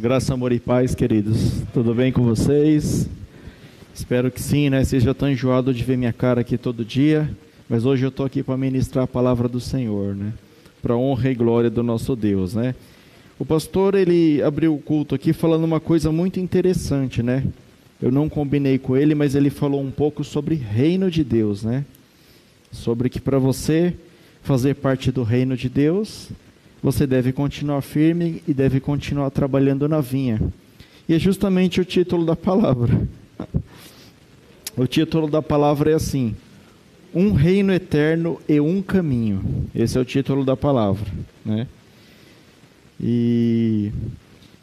Graça, amor e paz, queridos. Tudo bem com vocês? Espero que sim, né? Vocês já estão enjoados de ver minha cara aqui todo dia, mas hoje eu estou aqui para ministrar a palavra do Senhor, né? Para honra e glória do nosso Deus, né? O pastor, ele abriu o culto aqui falando uma coisa muito interessante, né? Eu não combinei com ele, mas ele falou um pouco sobre reino de Deus, né? Sobre que para você fazer parte do reino de Deus, você deve continuar firme e deve continuar trabalhando na vinha. E é justamente o título da palavra. O título da palavra é assim: Um reino eterno e um caminho. Esse é o título da palavra, né? E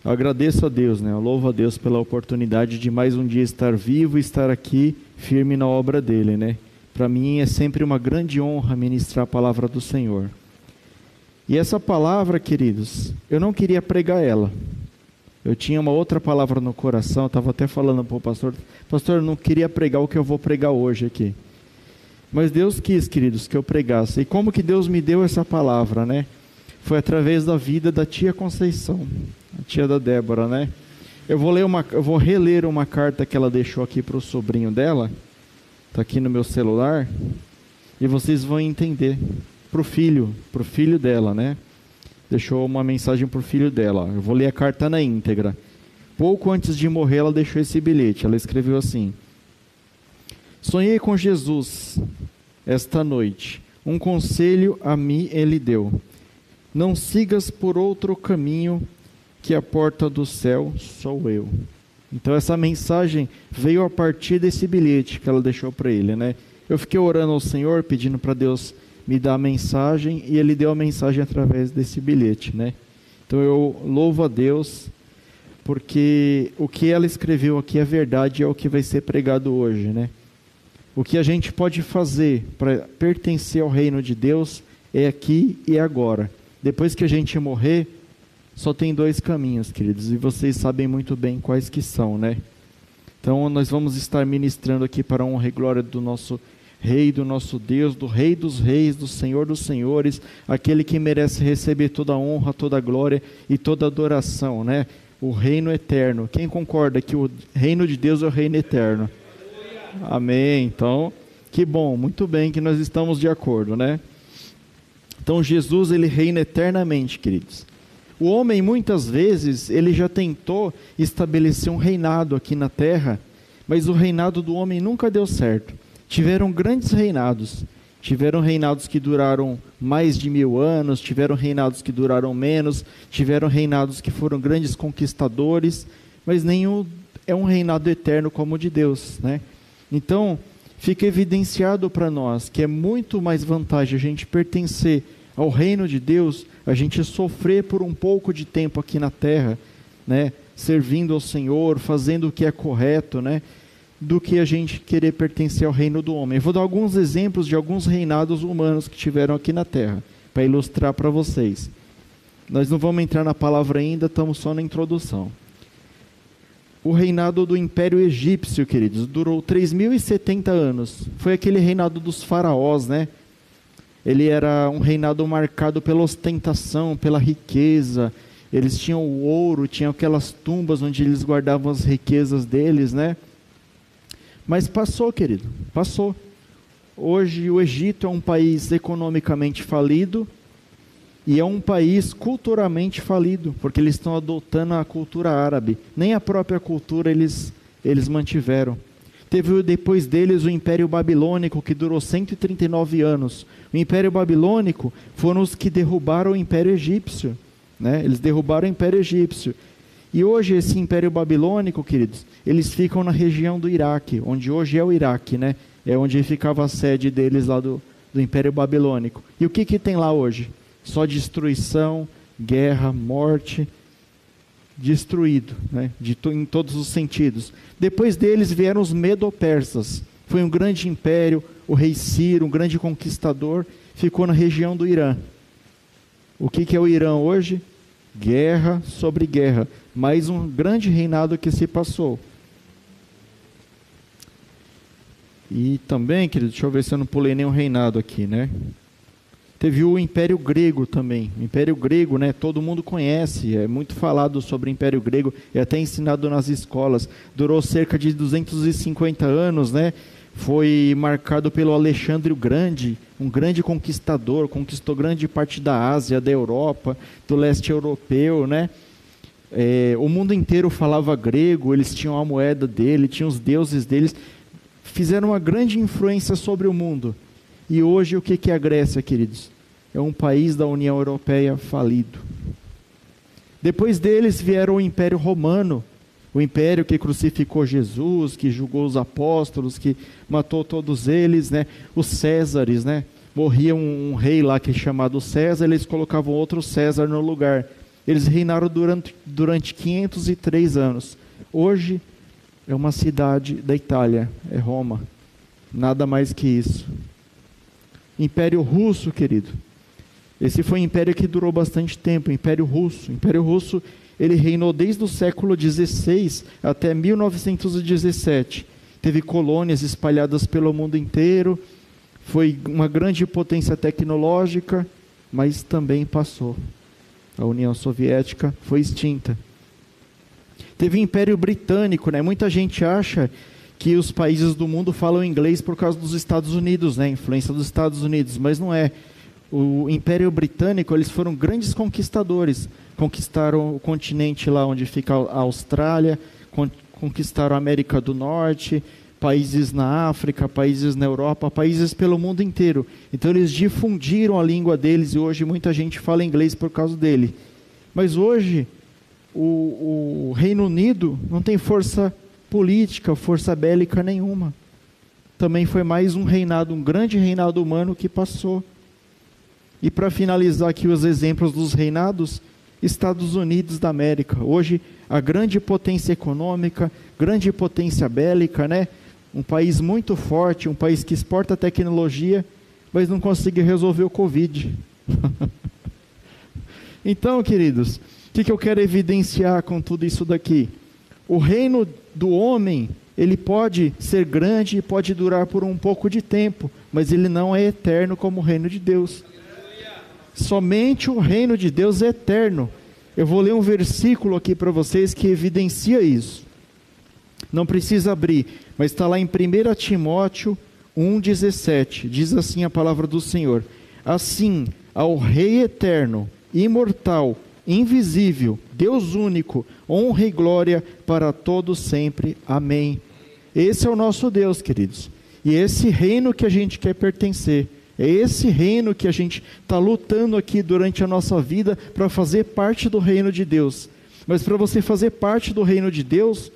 eu agradeço a Deus, né? Eu louvo a Deus pela oportunidade de mais um dia estar vivo e estar aqui firme na obra dele, né? Para mim é sempre uma grande honra ministrar a palavra do Senhor. E essa palavra, queridos, eu não queria pregar ela. Eu tinha uma outra palavra no coração, estava até falando para o pastor, pastor, eu não queria pregar o que eu vou pregar hoje aqui. Mas Deus quis, queridos, que eu pregasse. E como que Deus me deu essa palavra, né? Foi através da vida da tia Conceição, a tia da Débora, né? Eu vou ler uma, eu vou reler uma carta que ela deixou aqui para o sobrinho dela. Está aqui no meu celular. E vocês vão entender para o filho, para o filho dela, né? Deixou uma mensagem para o filho dela. Eu vou ler a carta na íntegra. Pouco antes de morrer, ela deixou esse bilhete. Ela escreveu assim: Sonhei com Jesus esta noite. Um conselho a mim ele deu: Não sigas por outro caminho, que a porta do céu sou eu. Então essa mensagem veio a partir desse bilhete que ela deixou para ele, né? Eu fiquei orando ao Senhor, pedindo para Deus me dar a mensagem e ele deu a mensagem através desse bilhete, né? Então eu louvo a Deus porque o que ela escreveu aqui é verdade e é o que vai ser pregado hoje, né? O que a gente pode fazer para pertencer ao reino de Deus é aqui e agora. Depois que a gente morrer, só tem dois caminhos, queridos, e vocês sabem muito bem quais que são, né? Então nós vamos estar ministrando aqui para a honra e glória do nosso Rei do nosso Deus, do Rei dos Reis, do Senhor dos Senhores, aquele que merece receber toda a honra, toda a glória e toda a adoração, né? O reino eterno. Quem concorda que o reino de Deus é o reino eterno? Amém. Então, que bom, muito bem que nós estamos de acordo, né? Então, Jesus, ele reina eternamente, queridos. O homem, muitas vezes, ele já tentou estabelecer um reinado aqui na terra, mas o reinado do homem nunca deu certo tiveram grandes reinados. Tiveram reinados que duraram mais de mil anos, tiveram reinados que duraram menos, tiveram reinados que foram grandes conquistadores, mas nenhum é um reinado eterno como o de Deus. Né? Então, fica evidenciado para nós que é muito mais vantagem a gente pertencer ao reino de Deus, a gente sofrer por um pouco de tempo aqui na terra, né? servindo ao Senhor, fazendo o que é correto, né? Do que a gente querer pertencer ao reino do homem. Eu vou dar alguns exemplos de alguns reinados humanos que tiveram aqui na Terra, para ilustrar para vocês. Nós não vamos entrar na palavra ainda, estamos só na introdução. O reinado do Império Egípcio, queridos, durou 3.070 anos. Foi aquele reinado dos faraós, né? Ele era um reinado marcado pela ostentação, pela riqueza. Eles tinham o ouro, tinham aquelas tumbas onde eles guardavam as riquezas deles, né? Mas passou, querido, passou. Hoje o Egito é um país economicamente falido e é um país culturalmente falido, porque eles estão adotando a cultura árabe. Nem a própria cultura eles, eles mantiveram. Teve depois deles o Império Babilônico, que durou 139 anos. O Império Babilônico foram os que derrubaram o Império Egípcio. Né? Eles derrubaram o Império Egípcio. E hoje esse Império Babilônico, queridos, eles ficam na região do Iraque, onde hoje é o Iraque, né? É onde ficava a sede deles lá do, do Império Babilônico. E o que, que tem lá hoje? Só destruição, guerra, morte, destruído, né? De, em todos os sentidos. Depois deles vieram os Medo-Persas. Foi um grande império, o rei Ciro, um grande conquistador, ficou na região do Irã. O que, que é o Irã hoje? Guerra sobre guerra. Mais um grande reinado que se passou. E também, querido, deixa eu ver se eu não pulei nenhum reinado aqui, né? Teve o Império Grego também. O Império Grego, né, todo mundo conhece, é muito falado sobre o Império Grego, é até ensinado nas escolas. Durou cerca de 250 anos, né? Foi marcado pelo Alexandre o Grande, um grande conquistador, conquistou grande parte da Ásia, da Europa, do leste europeu, né? É, o mundo inteiro falava grego, eles tinham a moeda dele, tinham os deuses deles, fizeram uma grande influência sobre o mundo. E hoje o que é a Grécia, queridos? É um país da União Europeia falido. Depois deles vieram o Império Romano, o império que crucificou Jesus, que julgou os apóstolos, que matou todos eles, né? Os Césares, né? Morria um, um rei lá que é chamado César, eles colocavam outro César no lugar. Eles reinaram durante, durante 503 anos. Hoje é uma cidade da Itália, é Roma. Nada mais que isso. Império Russo, querido. Esse foi um império que durou bastante tempo, Império Russo. Império Russo, ele reinou desde o século XVI até 1917. Teve colônias espalhadas pelo mundo inteiro, foi uma grande potência tecnológica, mas também passou. A União Soviética foi extinta. Teve o Império Britânico, né? Muita gente acha que os países do mundo falam inglês por causa dos Estados Unidos, né? Influência dos Estados Unidos, mas não é. O Império Britânico, eles foram grandes conquistadores. Conquistaram o continente lá onde fica a Austrália, conquistaram a América do Norte, países na África, países na Europa, países pelo mundo inteiro. Então eles difundiram a língua deles e hoje muita gente fala inglês por causa dele. Mas hoje o, o Reino Unido não tem força política, força bélica nenhuma. Também foi mais um reinado, um grande reinado humano que passou. E para finalizar aqui os exemplos dos reinados, Estados Unidos da América, hoje a grande potência econômica, grande potência bélica, né? Um país muito forte, um país que exporta tecnologia, mas não consegue resolver o Covid. então, queridos, o que, que eu quero evidenciar com tudo isso daqui? O reino do homem, ele pode ser grande e pode durar por um pouco de tempo, mas ele não é eterno como o reino de Deus. Somente o reino de Deus é eterno. Eu vou ler um versículo aqui para vocês que evidencia isso. Não precisa abrir, mas está lá em 1 Timóteo 1,17. Diz assim a palavra do Senhor: Assim, ao Rei eterno, imortal, invisível, Deus único, honra e glória para todos sempre. Amém. Esse é o nosso Deus, queridos. E esse reino que a gente quer pertencer. É esse reino que a gente está lutando aqui durante a nossa vida para fazer parte do reino de Deus. Mas para você fazer parte do reino de Deus,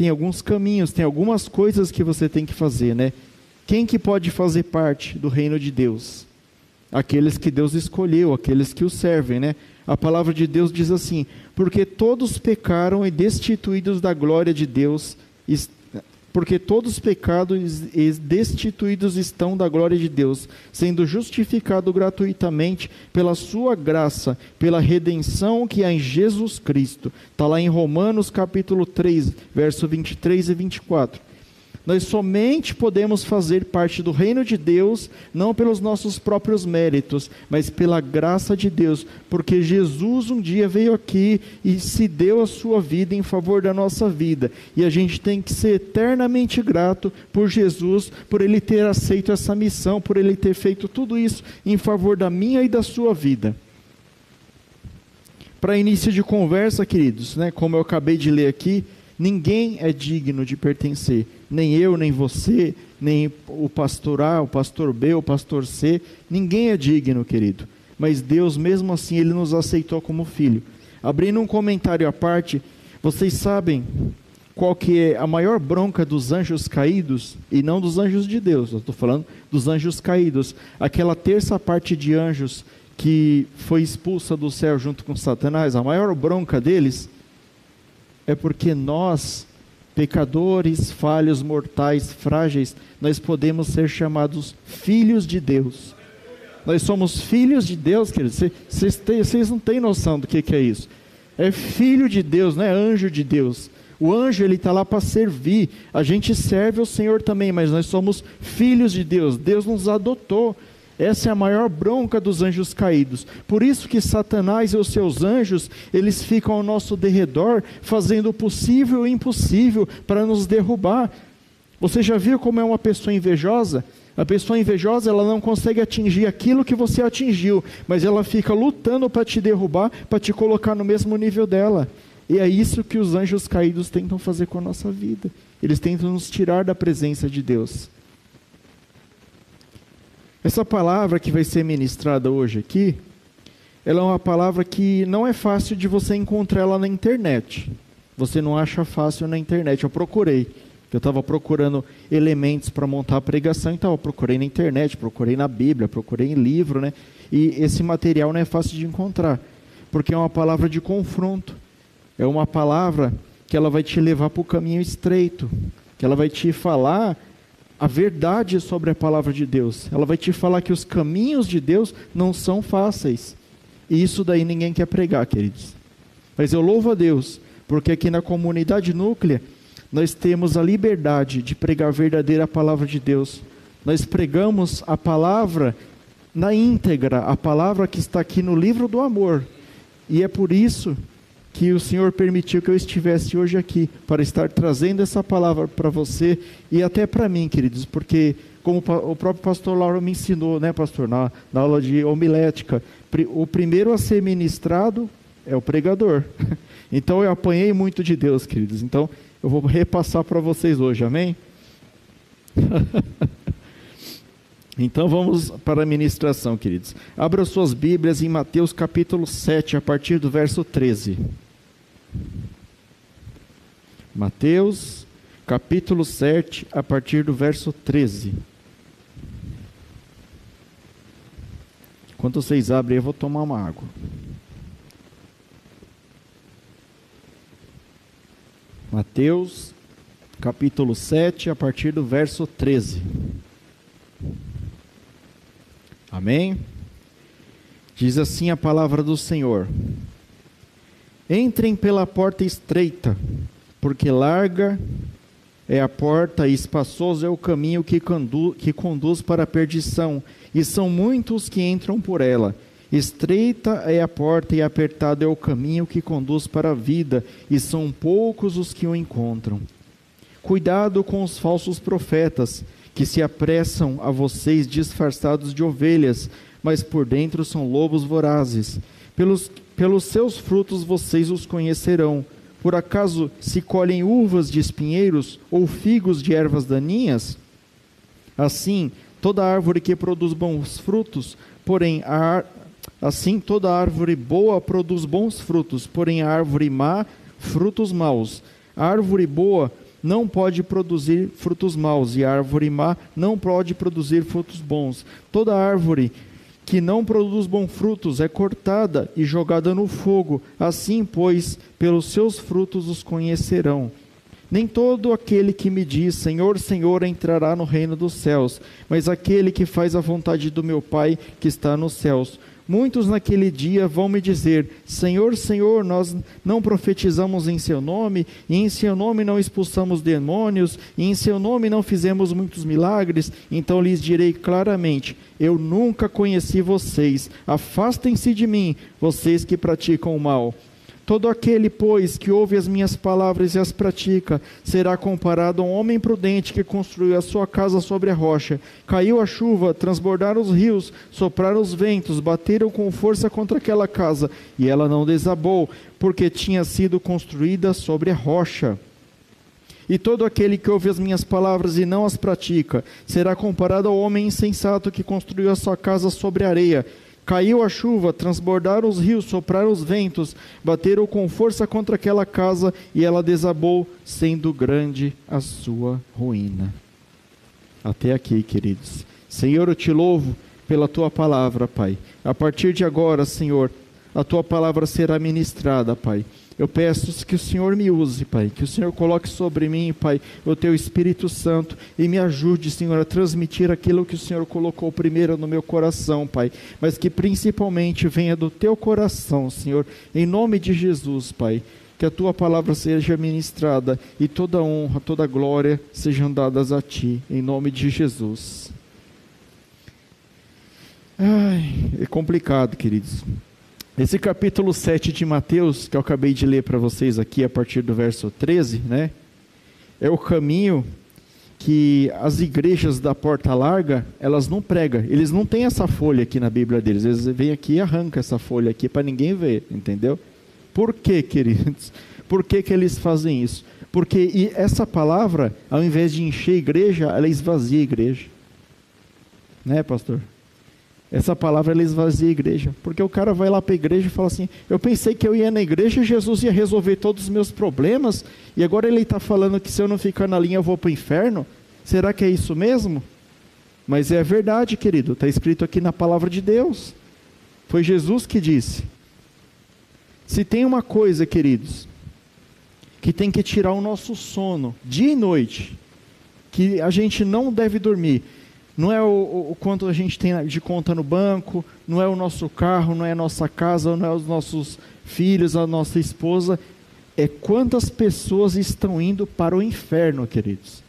tem alguns caminhos, tem algumas coisas que você tem que fazer, né? Quem que pode fazer parte do reino de Deus? Aqueles que Deus escolheu, aqueles que o servem, né? A palavra de Deus diz assim: porque todos pecaram e destituídos da glória de Deus, porque todos pecados e destituídos estão da glória de Deus, sendo justificado gratuitamente pela sua graça, pela redenção que há em Jesus Cristo. Está lá em Romanos capítulo 3, verso 23 e 24. Nós somente podemos fazer parte do reino de Deus, não pelos nossos próprios méritos, mas pela graça de Deus, porque Jesus um dia veio aqui e se deu a sua vida em favor da nossa vida, e a gente tem que ser eternamente grato por Jesus, por ele ter aceito essa missão, por ele ter feito tudo isso em favor da minha e da sua vida. Para início de conversa, queridos, né, como eu acabei de ler aqui, ninguém é digno de pertencer nem eu, nem você, nem o pastor A, o pastor B, o pastor C, ninguém é digno, querido. Mas Deus, mesmo assim, Ele nos aceitou como filho. Abrindo um comentário à parte, vocês sabem qual que é a maior bronca dos anjos caídos e não dos anjos de Deus. Eu estou falando dos anjos caídos. Aquela terça parte de anjos que foi expulsa do céu junto com Satanás, a maior bronca deles é porque nós pecadores, falhos, mortais, frágeis, nós podemos ser chamados filhos de Deus. Nós somos filhos de Deus, queridos. Vocês não têm noção do que, que é isso. É filho de Deus, não é anjo de Deus. O anjo ele está lá para servir. A gente serve ao Senhor também, mas nós somos filhos de Deus. Deus nos adotou. Essa é a maior bronca dos anjos caídos. Por isso que Satanás e os seus anjos, eles ficam ao nosso derredor, fazendo o possível e o impossível para nos derrubar. Você já viu como é uma pessoa invejosa? A pessoa invejosa, ela não consegue atingir aquilo que você atingiu, mas ela fica lutando para te derrubar, para te colocar no mesmo nível dela. E é isso que os anjos caídos tentam fazer com a nossa vida. Eles tentam nos tirar da presença de Deus. Essa palavra que vai ser ministrada hoje aqui, ela é uma palavra que não é fácil de você encontrar ela na internet. Você não acha fácil na internet. Eu procurei. Eu estava procurando elementos para montar a pregação, então eu procurei na internet, procurei na Bíblia, procurei em livro, né? E esse material não é fácil de encontrar, porque é uma palavra de confronto. É uma palavra que ela vai te levar para o caminho estreito, que ela vai te falar a verdade sobre a palavra de Deus. Ela vai te falar que os caminhos de Deus não são fáceis. E isso daí ninguém quer pregar, queridos. Mas eu louvo a Deus, porque aqui na comunidade núclea nós temos a liberdade de pregar a verdadeira palavra de Deus. Nós pregamos a palavra na íntegra, a palavra que está aqui no livro do amor. E é por isso que o Senhor permitiu que eu estivesse hoje aqui, para estar trazendo essa palavra para você e até para mim, queridos, porque, como o próprio pastor Lauro me ensinou, né, pastor, na, na aula de homilética, o primeiro a ser ministrado é o pregador. Então eu apanhei muito de Deus, queridos. Então eu vou repassar para vocês hoje, amém? Então vamos para a ministração, queridos. Abra suas Bíblias em Mateus capítulo 7, a partir do verso 13. Mateus capítulo 7, a partir do verso 13. Enquanto vocês abrem, eu vou tomar uma água. Mateus capítulo 7, a partir do verso 13. Amém? Diz assim a palavra do Senhor: Entrem pela porta estreita, porque larga é a porta e espaçoso é o caminho que, condu que conduz para a perdição, e são muitos que entram por ela. Estreita é a porta e apertado é o caminho que conduz para a vida, e são poucos os que o encontram. Cuidado com os falsos profetas que se apressam a vocês disfarçados de ovelhas, mas por dentro são lobos vorazes. Pelos, pelos seus frutos vocês os conhecerão. Por acaso se colhem uvas de espinheiros ou figos de ervas daninhas? Assim, toda árvore que produz bons frutos, porém a, assim toda árvore boa produz bons frutos, porém a árvore má frutos maus. A árvore boa não pode produzir frutos maus, e a árvore má não pode produzir frutos bons. Toda árvore que não produz bons frutos é cortada e jogada no fogo. Assim, pois, pelos seus frutos os conhecerão. Nem todo aquele que me diz Senhor, Senhor entrará no reino dos céus, mas aquele que faz a vontade do meu Pai que está nos céus. Muitos naquele dia vão me dizer: Senhor, Senhor, nós não profetizamos em Seu nome, e em Seu nome não expulsamos demônios, e em Seu nome não fizemos muitos milagres. Então lhes direi claramente: Eu nunca conheci vocês. Afastem-se de mim, vocês que praticam o mal. Todo aquele, pois, que ouve as minhas palavras e as pratica, será comparado a um homem prudente que construiu a sua casa sobre a rocha. Caiu a chuva, transbordaram os rios, sopraram os ventos, bateram com força contra aquela casa, e ela não desabou, porque tinha sido construída sobre a rocha. E todo aquele que ouve as minhas palavras e não as pratica, será comparado ao homem insensato que construiu a sua casa sobre a areia. Caiu a chuva, transbordaram os rios, sopraram os ventos, bateram com força contra aquela casa e ela desabou, sendo grande a sua ruína. Até aqui, queridos. Senhor, eu te louvo pela tua palavra, Pai. A partir de agora, Senhor, a tua palavra será ministrada, Pai. Eu peço que o Senhor me use, Pai, que o Senhor coloque sobre mim, Pai, o teu Espírito Santo e me ajude, Senhor, a transmitir aquilo que o Senhor colocou primeiro no meu coração, Pai, mas que principalmente venha do teu coração, Senhor, em nome de Jesus, Pai. Que a tua palavra seja ministrada e toda honra, toda glória sejam dadas a ti, em nome de Jesus. Ai, é complicado, queridos. Esse capítulo 7 de Mateus, que eu acabei de ler para vocês aqui a partir do verso 13, né? É o caminho que as igrejas da porta larga, elas não pregam. Eles não têm essa folha aqui na Bíblia deles. Eles vêm aqui e arrancam essa folha aqui para ninguém ver, entendeu? Por quê, queridos? Por que, que eles fazem isso? Porque essa palavra, ao invés de encher a igreja, ela esvazia a igreja. Né, pastor? Essa palavra ela esvazia a igreja. Porque o cara vai lá para a igreja e fala assim: Eu pensei que eu ia na igreja e Jesus ia resolver todos os meus problemas, e agora ele está falando que se eu não ficar na linha eu vou para o inferno. Será que é isso mesmo? Mas é verdade, querido, está escrito aqui na palavra de Deus. Foi Jesus que disse. Se tem uma coisa, queridos, que tem que tirar o nosso sono, dia e noite, que a gente não deve dormir, não é o, o, quanto a gente tem de conta no banco, não é o nosso carro, não é a nossa casa, não é os nossos filhos, a nossa esposa, é quantas pessoas estão indo para o inferno, queridos.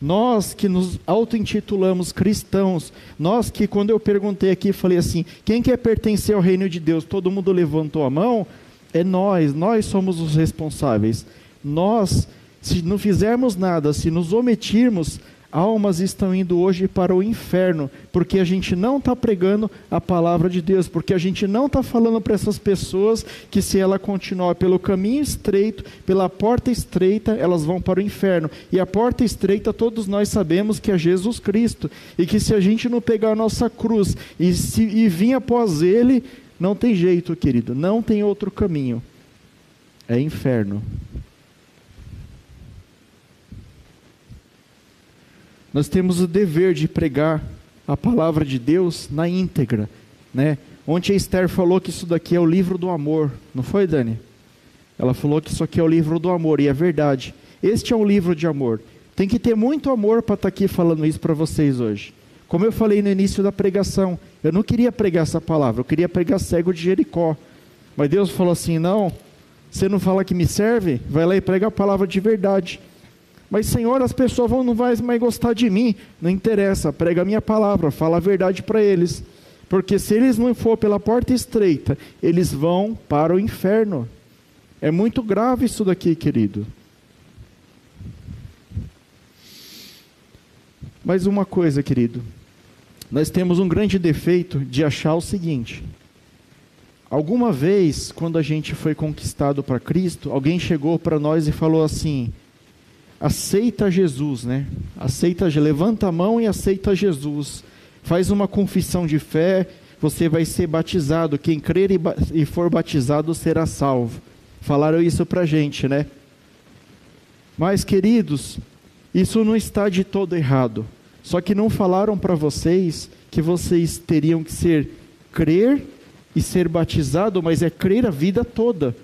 Nós que nos auto-intitulamos cristãos, nós que quando eu perguntei aqui, falei assim: quem quer pertencer ao reino de Deus? Todo mundo levantou a mão. É nós, nós somos os responsáveis. Nós, se não fizermos nada, se nos omitirmos, almas estão indo hoje para o inferno, porque a gente não está pregando a palavra de Deus, porque a gente não está falando para essas pessoas que se ela continuar pelo caminho estreito, pela porta estreita, elas vão para o inferno. E a porta estreita, todos nós sabemos que é Jesus Cristo, e que se a gente não pegar a nossa cruz e, se, e vir após Ele, não tem jeito, querido, não tem outro caminho. É inferno. Nós temos o dever de pregar a palavra de Deus na íntegra, né? Ontem a Esther falou que isso daqui é o livro do amor, não foi, Dani? Ela falou que isso aqui é o livro do amor, e é verdade. Este é um livro de amor. Tem que ter muito amor para estar tá aqui falando isso para vocês hoje. Como eu falei no início da pregação, eu não queria pregar essa palavra, eu queria pregar cego de Jericó. Mas Deus falou assim: não, você não fala que me serve? Vai lá e prega a palavra de verdade. Mas, Senhor, as pessoas vão, não vão mais gostar de mim. Não interessa, prega a minha palavra, fala a verdade para eles. Porque se eles não for pela porta estreita, eles vão para o inferno. É muito grave isso daqui, querido. Mas uma coisa, querido. Nós temos um grande defeito de achar o seguinte: alguma vez, quando a gente foi conquistado para Cristo, alguém chegou para nós e falou assim: aceita Jesus, né? Aceita, levanta a mão e aceita Jesus. Faz uma confissão de fé, você vai ser batizado. Quem crer e for batizado será salvo. Falaram isso para gente, né? Mas, queridos, isso não está de todo errado. Só que não falaram para vocês que vocês teriam que ser crer e ser batizado, mas é crer a vida toda.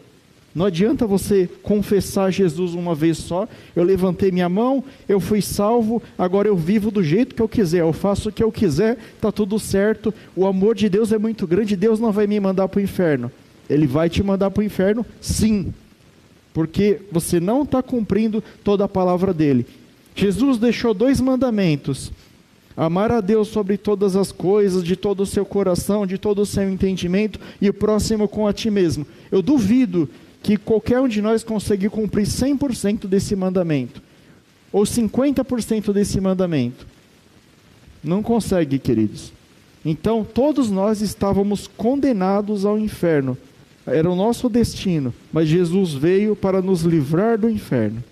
Não adianta você confessar Jesus uma vez só. Eu levantei minha mão, eu fui salvo, agora eu vivo do jeito que eu quiser, eu faço o que eu quiser, está tudo certo. O amor de Deus é muito grande, Deus não vai me mandar para o inferno. Ele vai te mandar para o inferno, sim, porque você não está cumprindo toda a palavra dele. Jesus deixou dois mandamentos: amar a Deus sobre todas as coisas, de todo o seu coração, de todo o seu entendimento, e o próximo com a ti mesmo. Eu duvido que qualquer um de nós conseguir cumprir 100% desse mandamento, ou 50% desse mandamento. Não consegue, queridos. Então, todos nós estávamos condenados ao inferno. Era o nosso destino, mas Jesus veio para nos livrar do inferno.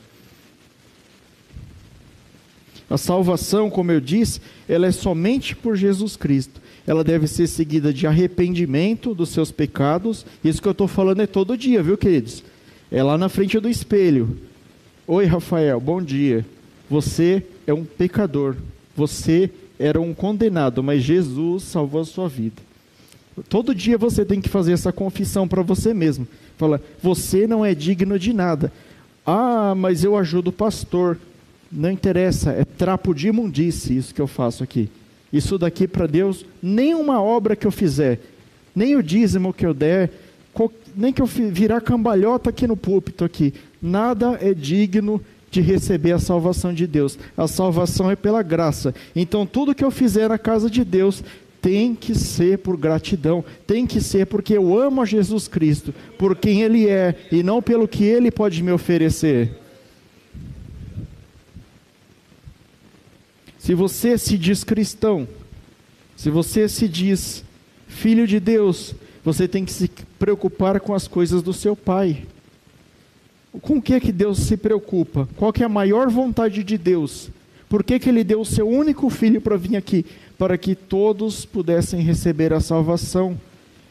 A salvação, como eu disse, ela é somente por Jesus Cristo ela deve ser seguida de arrependimento dos seus pecados. Isso que eu estou falando é todo dia, viu, queridos? É lá na frente do espelho. Oi, Rafael, bom dia. Você é um pecador. Você era um condenado, mas Jesus salvou a sua vida. Todo dia você tem que fazer essa confissão para você mesmo. Fala, você não é digno de nada. Ah, mas eu ajudo o pastor. Não interessa, é trapo de imundície isso que eu faço aqui. Isso daqui para Deus, nenhuma obra que eu fizer, nem o dízimo que eu der, nem que eu virar cambalhota aqui no púlpito aqui, nada é digno de receber a salvação de Deus. A salvação é pela graça. Então tudo que eu fizer na casa de Deus tem que ser por gratidão, tem que ser porque eu amo a Jesus Cristo, por quem Ele é e não pelo que Ele pode me oferecer. Se você se diz cristão, se você se diz filho de Deus, você tem que se preocupar com as coisas do seu pai. Com o que é que Deus se preocupa? Qual que é a maior vontade de Deus? Por que, que ele deu o seu único filho para vir aqui? Para que todos pudessem receber a salvação.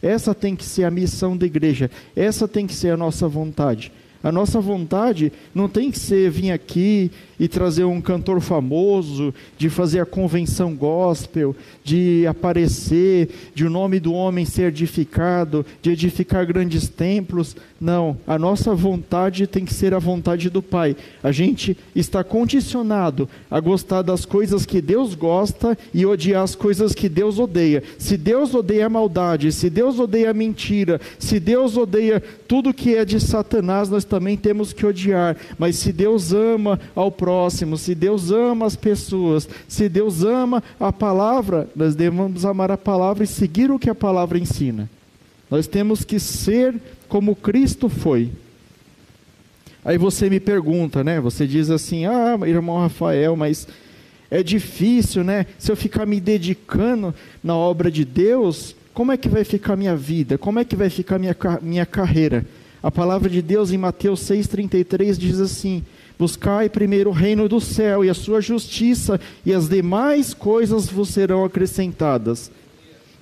Essa tem que ser a missão da igreja, essa tem que ser a nossa vontade. A nossa vontade não tem que ser vir aqui e trazer um cantor famoso, de fazer a convenção gospel, de aparecer, de o nome do homem ser edificado, de edificar grandes templos. Não, a nossa vontade tem que ser a vontade do Pai. A gente está condicionado a gostar das coisas que Deus gosta e odiar as coisas que Deus odeia. Se Deus odeia a maldade, se Deus odeia a mentira, se Deus odeia tudo que é de Satanás, nós também temos que odiar. Mas se Deus ama ao próximo, se Deus ama as pessoas, se Deus ama a palavra, nós devemos amar a palavra e seguir o que a palavra ensina. Nós temos que ser como Cristo foi. Aí você me pergunta, né? Você diz assim: "Ah, irmão Rafael, mas é difícil, né? Se eu ficar me dedicando na obra de Deus, como é que vai ficar minha vida? Como é que vai ficar minha minha carreira?" A palavra de Deus em Mateus 6:33 diz assim: Buscai primeiro o reino do céu e a sua justiça, e as demais coisas vos serão acrescentadas.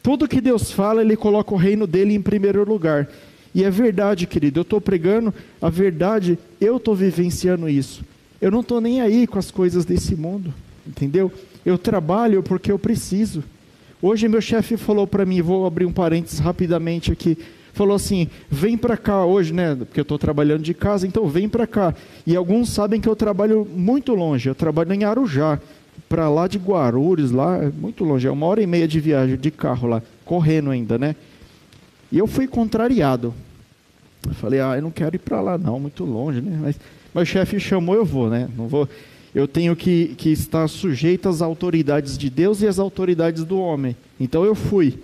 Tudo que Deus fala, Ele coloca o reino dele em primeiro lugar. E é verdade, querido, eu estou pregando a verdade, eu estou vivenciando isso. Eu não estou nem aí com as coisas desse mundo, entendeu? Eu trabalho porque eu preciso. Hoje meu chefe falou para mim, vou abrir um parênteses rapidamente aqui, falou assim, vem para cá hoje, né? Porque eu estou trabalhando de casa, então vem para cá. E alguns sabem que eu trabalho muito longe, eu trabalho em Arujá para lá de Guarulhos, lá, é muito longe, é uma hora e meia de viagem de carro lá, correndo ainda, né? E eu fui contrariado. Eu falei, ah, eu não quero ir para lá não, muito longe, né? Mas, o chefe chamou, eu vou, né? Não vou. Eu tenho que, que estar sujeito às autoridades de Deus e às autoridades do homem. Então eu fui.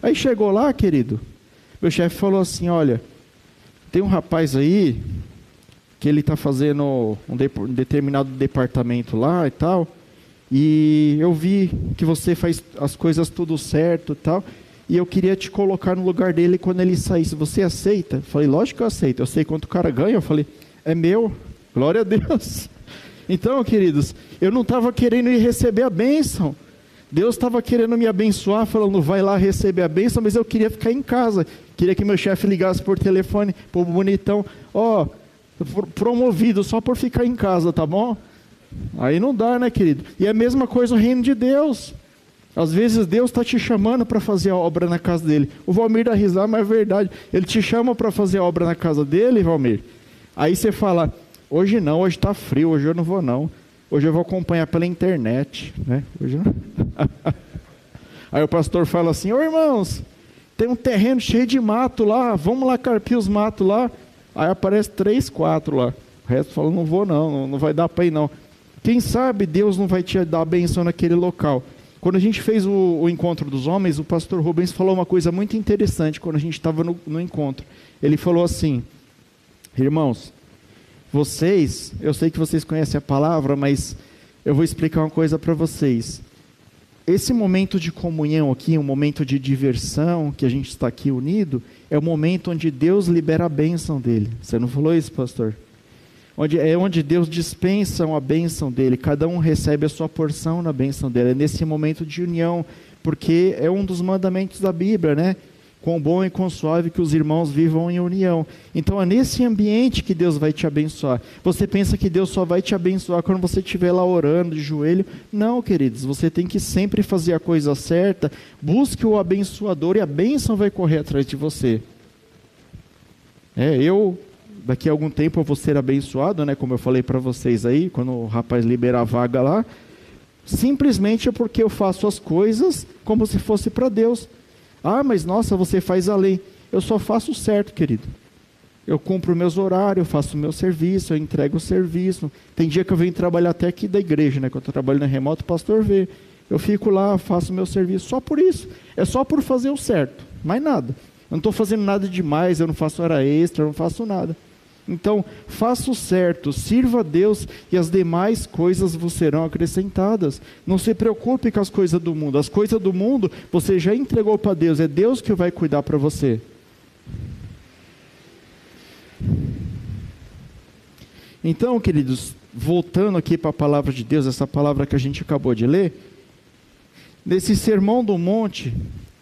Aí chegou lá, querido, meu chefe falou assim, olha, tem um rapaz aí que ele está fazendo um, de, um determinado departamento lá e tal. E eu vi que você faz as coisas tudo certo e tal. E eu queria te colocar no lugar dele quando ele saísse. Você aceita? Eu falei, lógico que eu aceito. Eu sei quanto o cara ganha. Eu falei, é meu. Glória a Deus. Então, queridos, eu não estava querendo ir receber a bênção. Deus estava querendo me abençoar, falando, vai lá receber a bênção, mas eu queria ficar em casa. Queria que meu chefe ligasse por telefone, pô, bonitão, ó, oh, promovido só por ficar em casa, tá bom? Aí não dá, né, querido? E é a mesma coisa o reino de Deus. Às vezes Deus está te chamando para fazer a obra na casa dele. O Valmir dá risada, mas é verdade. Ele te chama para fazer a obra na casa dele, Valmir. Aí você fala, hoje não, hoje está frio, hoje eu não vou não. Hoje eu vou acompanhar pela internet. Né? Hoje não. Aí o pastor fala assim, ô irmãos, tem um terreno cheio de mato lá, vamos lá carpir os matos lá. Aí aparece três, quatro lá. O resto fala, não vou não, não vai dar para ir não. Quem sabe Deus não vai te dar a benção naquele local. Quando a gente fez o, o, encontro dos homens, o pastor Rubens falou uma coisa muito interessante quando a gente estava no, no encontro. Ele falou assim: Irmãos, vocês, eu sei que vocês conhecem a palavra, mas eu vou explicar uma coisa para vocês. Esse momento de comunhão aqui, um momento de diversão, que a gente está aqui unido, é o momento onde Deus libera a bênção dele. Você não falou isso, pastor? onde é onde Deus dispensa a bênção dele, cada um recebe a sua porção na bênção dele, é nesse momento de união, porque é um dos mandamentos da Bíblia, né? Quão bom e quão suave que os irmãos vivam em união. Então é nesse ambiente que Deus vai te abençoar. Você pensa que Deus só vai te abençoar quando você estiver lá orando de joelho? Não, queridos, você tem que sempre fazer a coisa certa. Busque o abençoador e a bênção vai correr atrás de você. É, eu daqui a algum tempo eu vou ser abençoado, né? Como eu falei para vocês aí, quando o rapaz liberar a vaga lá, simplesmente é porque eu faço as coisas como se fosse para Deus. Ah, mas nossa, você faz a lei. Eu só faço o certo, querido. Eu cumpro meus horários, eu faço o meu serviço, eu entrego o serviço. Tem dia que eu venho trabalhar até aqui da igreja, né? Quando eu trabalho na remoto, o pastor vê. Eu fico lá, faço meu serviço só por isso. É só por fazer o certo, mais nada. Eu não estou fazendo nada demais, eu não faço hora extra, eu não faço nada. Então, faça o certo, sirva a Deus e as demais coisas vos serão acrescentadas. Não se preocupe com as coisas do mundo. As coisas do mundo você já entregou para Deus, é Deus que vai cuidar para você. Então, queridos, voltando aqui para a palavra de Deus, essa palavra que a gente acabou de ler, nesse sermão do monte,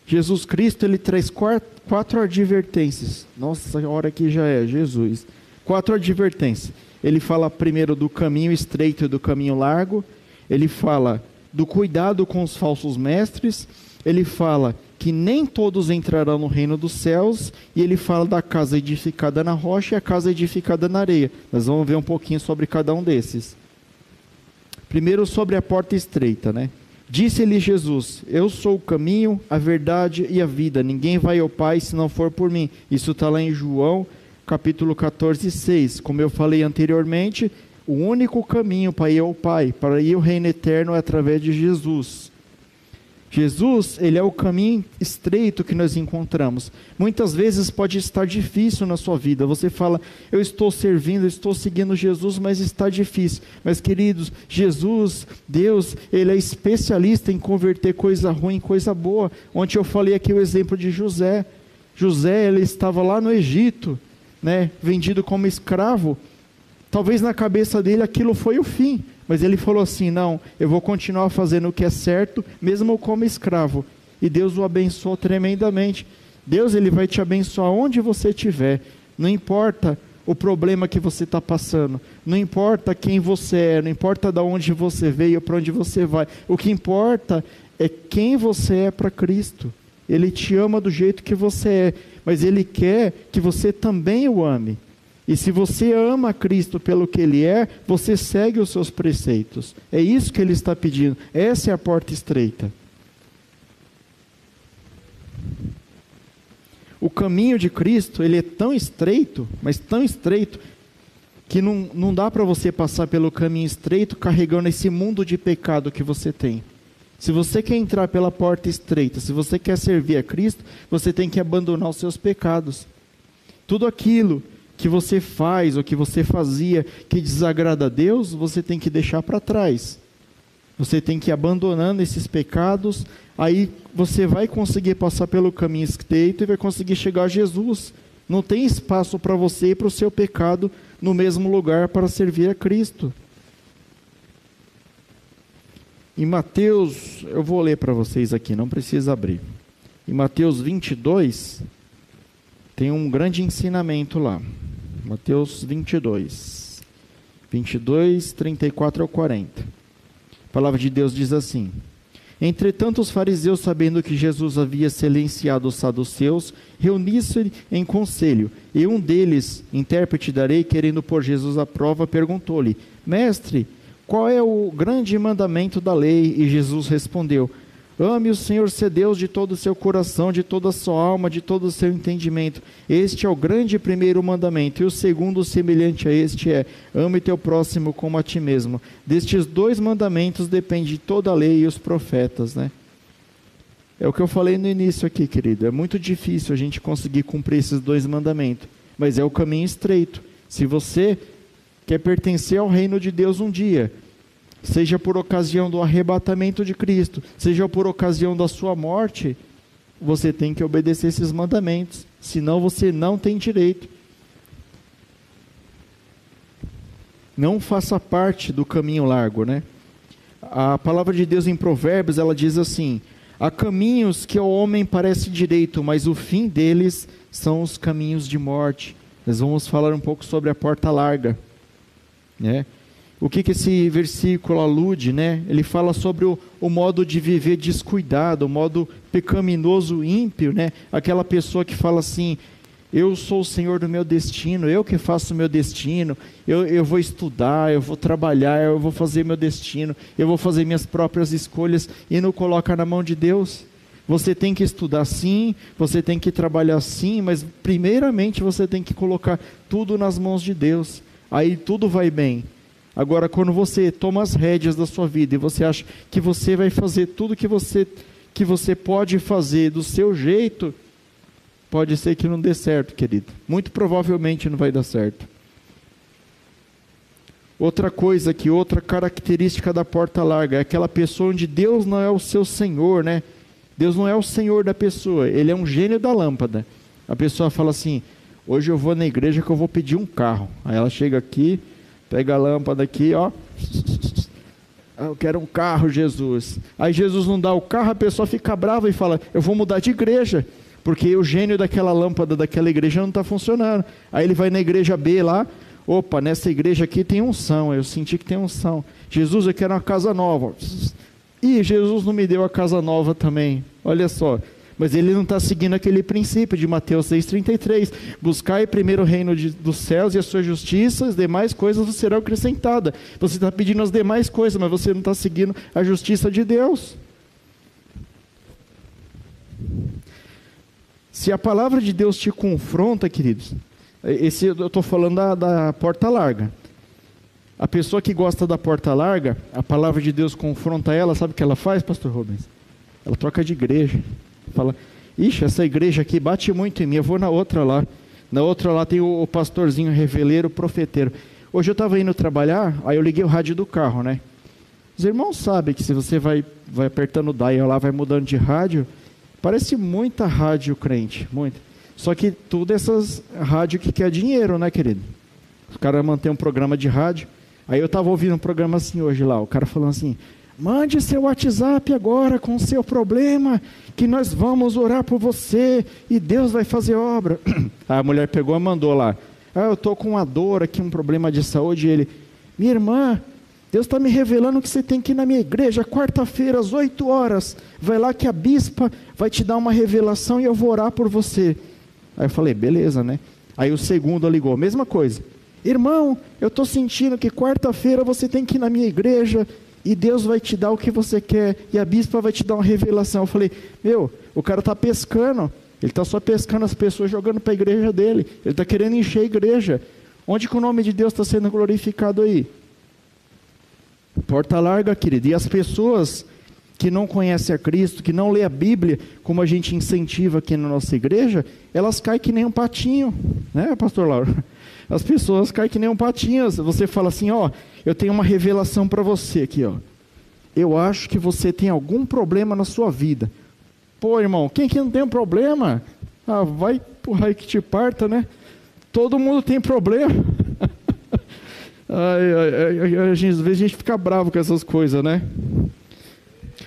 Jesus Cristo ele traz quatro, quatro advertências. Nossa, a hora que já é, Jesus. Quatro advertências. Ele fala primeiro do caminho estreito e do caminho largo. Ele fala do cuidado com os falsos mestres. Ele fala que nem todos entrarão no reino dos céus. E ele fala da casa edificada na rocha e a casa edificada na areia. Nós vamos ver um pouquinho sobre cada um desses. Primeiro sobre a porta estreita, né? Disse-lhe Jesus: Eu sou o caminho, a verdade e a vida. Ninguém vai ao Pai se não for por mim. Isso está lá em João capítulo 14, 6. Como eu falei anteriormente, o único caminho para ir ao Pai, para ir ao reino eterno é através de Jesus. Jesus, ele é o caminho estreito que nós encontramos. Muitas vezes pode estar difícil na sua vida. Você fala, eu estou servindo, estou seguindo Jesus, mas está difícil. Mas queridos, Jesus, Deus, ele é especialista em converter coisa ruim em coisa boa. Ontem eu falei aqui o exemplo de José. José, ele estava lá no Egito né, vendido como escravo, talvez na cabeça dele aquilo foi o fim, mas ele falou assim: não, eu vou continuar fazendo o que é certo, mesmo como escravo. E Deus o abençoou tremendamente. Deus ele vai te abençoar onde você estiver, não importa o problema que você está passando, não importa quem você é, não importa de onde você veio, para onde você vai, o que importa é quem você é para Cristo. Ele te ama do jeito que você é mas Ele quer que você também o ame. E se você ama Cristo pelo que Ele é, você segue os seus preceitos. É isso que Ele está pedindo. Essa é a porta estreita. O caminho de Cristo, ele é tão estreito, mas tão estreito, que não, não dá para você passar pelo caminho estreito carregando esse mundo de pecado que você tem. Se você quer entrar pela porta estreita, se você quer servir a Cristo, você tem que abandonar os seus pecados. Tudo aquilo que você faz ou que você fazia que desagrada a Deus, você tem que deixar para trás. Você tem que ir abandonando esses pecados, aí você vai conseguir passar pelo caminho estreito e vai conseguir chegar a Jesus. Não tem espaço para você e para o seu pecado no mesmo lugar para servir a Cristo. Em Mateus, eu vou ler para vocês aqui, não precisa abrir. Em Mateus 22, tem um grande ensinamento lá. Mateus 22, 22, 34 ao 40. A palavra de Deus diz assim: Entretanto, os fariseus, sabendo que Jesus havia silenciado os saduceus, reuniram-se em conselho. E um deles, intérprete da lei, querendo pôr Jesus à prova, perguntou-lhe: Mestre, qual é o grande mandamento da lei? E Jesus respondeu: Ame o Senhor seu Deus de todo o seu coração, de toda a sua alma, de todo o seu entendimento. Este é o grande primeiro mandamento. E o segundo, semelhante a este, é: ame teu próximo como a ti mesmo. Destes dois mandamentos depende toda a lei e os profetas, né? É o que eu falei no início aqui, querido. É muito difícil a gente conseguir cumprir esses dois mandamentos, mas é o caminho estreito. Se você quer pertencer ao reino de Deus um dia, seja por ocasião do arrebatamento de Cristo, seja por ocasião da sua morte, você tem que obedecer esses mandamentos, senão você não tem direito. Não faça parte do caminho largo, né? A palavra de Deus em Provérbios, ela diz assim: Há caminhos que ao homem parece direito, mas o fim deles são os caminhos de morte. Nós vamos falar um pouco sobre a porta larga, né? o que, que esse versículo alude, né? Ele fala sobre o, o modo de viver descuidado, o modo pecaminoso ímpio, né? Aquela pessoa que fala assim: eu sou o Senhor do meu destino, eu que faço o meu destino, eu, eu vou estudar, eu vou trabalhar, eu vou fazer meu destino, eu vou fazer minhas próprias escolhas e não coloca na mão de Deus. Você tem que estudar sim, você tem que trabalhar sim, mas primeiramente você tem que colocar tudo nas mãos de Deus. Aí tudo vai bem. Agora, quando você toma as rédeas da sua vida e você acha que você vai fazer tudo que você, que você pode fazer do seu jeito, pode ser que não dê certo, querido. Muito provavelmente não vai dar certo. Outra coisa que outra característica da porta larga é aquela pessoa onde Deus não é o seu Senhor, né? Deus não é o Senhor da pessoa, ele é um gênio da lâmpada. A pessoa fala assim: "Hoje eu vou na igreja que eu vou pedir um carro". Aí ela chega aqui, pega a lâmpada aqui, ó. Ah, eu quero um carro, Jesus. Aí Jesus não dá o carro, a pessoa fica brava e fala: "Eu vou mudar de igreja" porque o gênio daquela lâmpada daquela igreja não está funcionando. Aí ele vai na igreja B lá, opa, nessa igreja aqui tem unção, eu senti que tem unção. Jesus, eu quero uma casa nova. E Jesus não me deu a casa nova também. Olha só. Mas ele não está seguindo aquele princípio de Mateus 6,33. Buscai primeiro o reino de, dos céus e a sua justiça, as demais coisas serão acrescentadas. Você está pedindo as demais coisas, mas você não está seguindo a justiça de Deus. Se a palavra de Deus te confronta, queridos, esse eu estou falando da, da porta larga. A pessoa que gosta da porta larga, a palavra de Deus confronta ela, sabe o que ela faz, pastor Rubens? Ela troca de igreja. Fala, ixi, essa igreja aqui bate muito em mim, eu vou na outra lá. Na outra lá tem o, pastorzinho reveleiro, profeteiro. Hoje eu estava indo trabalhar, aí eu liguei o rádio do carro, né? Os irmãos sabem que se você vai, vai apertando o dial lá, vai mudando de rádio, Parece muita rádio crente, muito. Só que tudo essas rádio que quer dinheiro, né, querido? Os caras mantêm um programa de rádio. Aí eu estava ouvindo um programa assim hoje lá, o cara falando assim: mande seu WhatsApp agora com o seu problema, que nós vamos orar por você e Deus vai fazer obra. A mulher pegou e mandou lá: ah, eu estou com uma dor aqui, um problema de saúde. E ele: minha irmã, Deus está me revelando que você tem que ir na minha igreja quarta-feira às 8 horas. Vai lá que a bispa vai te dar uma revelação e eu vou orar por você. Aí eu falei, beleza, né? Aí o segundo ligou, mesma coisa. Irmão, eu estou sentindo que quarta-feira você tem que ir na minha igreja e Deus vai te dar o que você quer e a bispa vai te dar uma revelação. Eu falei, meu, o cara está pescando, ele está só pescando as pessoas jogando para a igreja dele. Ele está querendo encher a igreja. Onde que o nome de Deus está sendo glorificado aí? Porta larga, querido. E as pessoas que não conhecem a Cristo, que não lê a Bíblia, como a gente incentiva aqui na nossa igreja, elas caem que nem um patinho, né, pastor Lauro? As pessoas caem que nem um patinho. Você fala assim, ó, eu tenho uma revelação para você aqui, ó. Eu acho que você tem algum problema na sua vida. Pô, irmão, quem que não tem um problema? Ah, vai pro raio que te parta, né? Todo mundo tem problema. Ai, ai, ai, às vezes a gente fica bravo com essas coisas, né?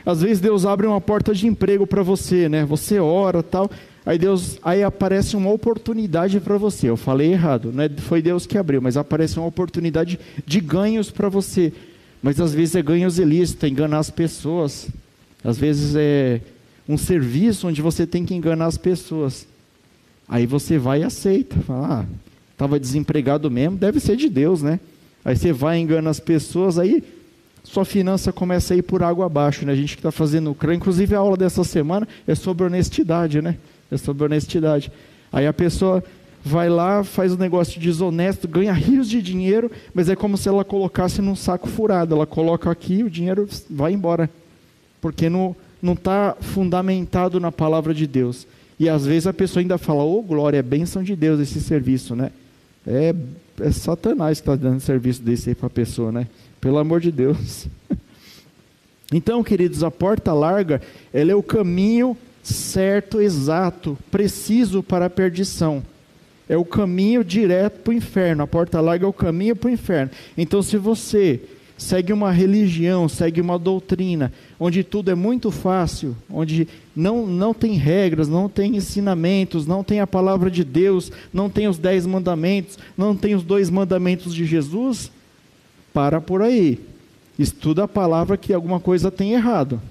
Às vezes Deus abre uma porta de emprego para você, né? Você ora tal, aí Deus, aí aparece uma oportunidade para você. Eu falei errado, não é, foi Deus que abriu, mas aparece uma oportunidade de ganhos para você. Mas às vezes é ganhos ilícitos, enganar as pessoas. Às vezes é um serviço onde você tem que enganar as pessoas. Aí você vai e aceita. Fala, ah, estava desempregado mesmo, deve ser de Deus, né? Aí você vai engana as pessoas, aí sua finança começa a ir por água abaixo, né? A gente que está fazendo o CRAN, inclusive a aula dessa semana é sobre honestidade, né? É sobre honestidade. Aí a pessoa vai lá, faz um negócio desonesto, ganha rios de dinheiro, mas é como se ela colocasse num saco furado. Ela coloca aqui, o dinheiro vai embora. Porque não está fundamentado na palavra de Deus. E às vezes a pessoa ainda fala, ô oh, glória, é bênção de Deus esse serviço, né? É é Satanás que está dando serviço desse aí para a pessoa, né? Pelo amor de Deus. Então, queridos, a porta larga, ela é o caminho certo, exato, preciso para a perdição. É o caminho direto para o inferno. A porta larga é o caminho para o inferno. Então, se você segue uma religião, segue uma doutrina, onde tudo é muito fácil, onde não, não tem regras, não tem ensinamentos, não tem a palavra de Deus, não tem os dez mandamentos, não tem os dois mandamentos de Jesus, para por aí. Estuda a palavra que alguma coisa tem errado.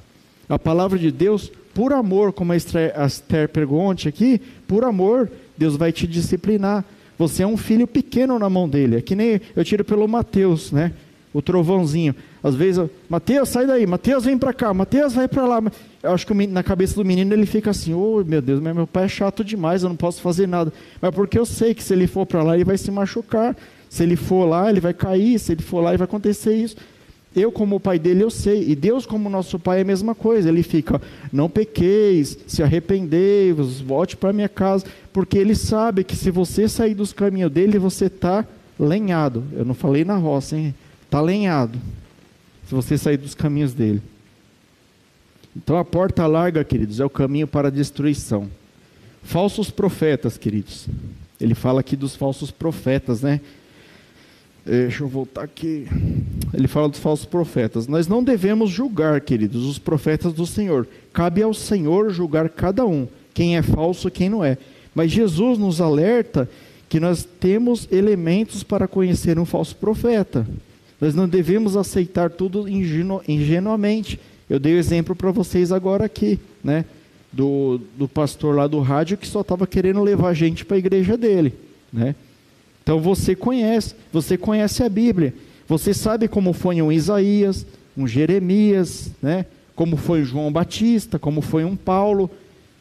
A palavra de Deus, por amor, como a Esther pergunte aqui, por amor, Deus vai te disciplinar. Você é um filho pequeno na mão dele. É que nem eu tiro pelo Mateus, né? o trovãozinho. Às vezes, Mateus, sai daí, Mateus, vem para cá, Mateus, vai para lá. Eu acho que na cabeça do menino ele fica assim: oh meu Deus, meu pai é chato demais, eu não posso fazer nada. Mas porque eu sei que se ele for para lá, ele vai se machucar. Se ele for lá, ele vai cair, se ele for lá, vai acontecer isso. Eu, como pai dele, eu sei. E Deus, como nosso pai, é a mesma coisa. Ele fica, não pequeis, se arrependei-vos, volte para minha casa. Porque ele sabe que se você sair dos caminhos dele, você está lenhado. Eu não falei na roça, hein? Está lenhado. Se você sair dos caminhos dele. Então a porta larga, queridos, é o caminho para a destruição. Falsos profetas, queridos. Ele fala aqui dos falsos profetas, né? Deixa eu voltar aqui. Ele fala dos falsos profetas. Nós não devemos julgar, queridos, os profetas do Senhor. Cabe ao Senhor julgar cada um, quem é falso e quem não é. Mas Jesus nos alerta que nós temos elementos para conhecer um falso profeta. Nós não devemos aceitar tudo ingenu ingenuamente. Eu dei o exemplo para vocês agora aqui, né? Do, do pastor lá do rádio que só estava querendo levar gente para a igreja dele, né? Então você conhece, você conhece a Bíblia. Você sabe como foi um Isaías, um Jeremias, né? Como foi João Batista, como foi um Paulo,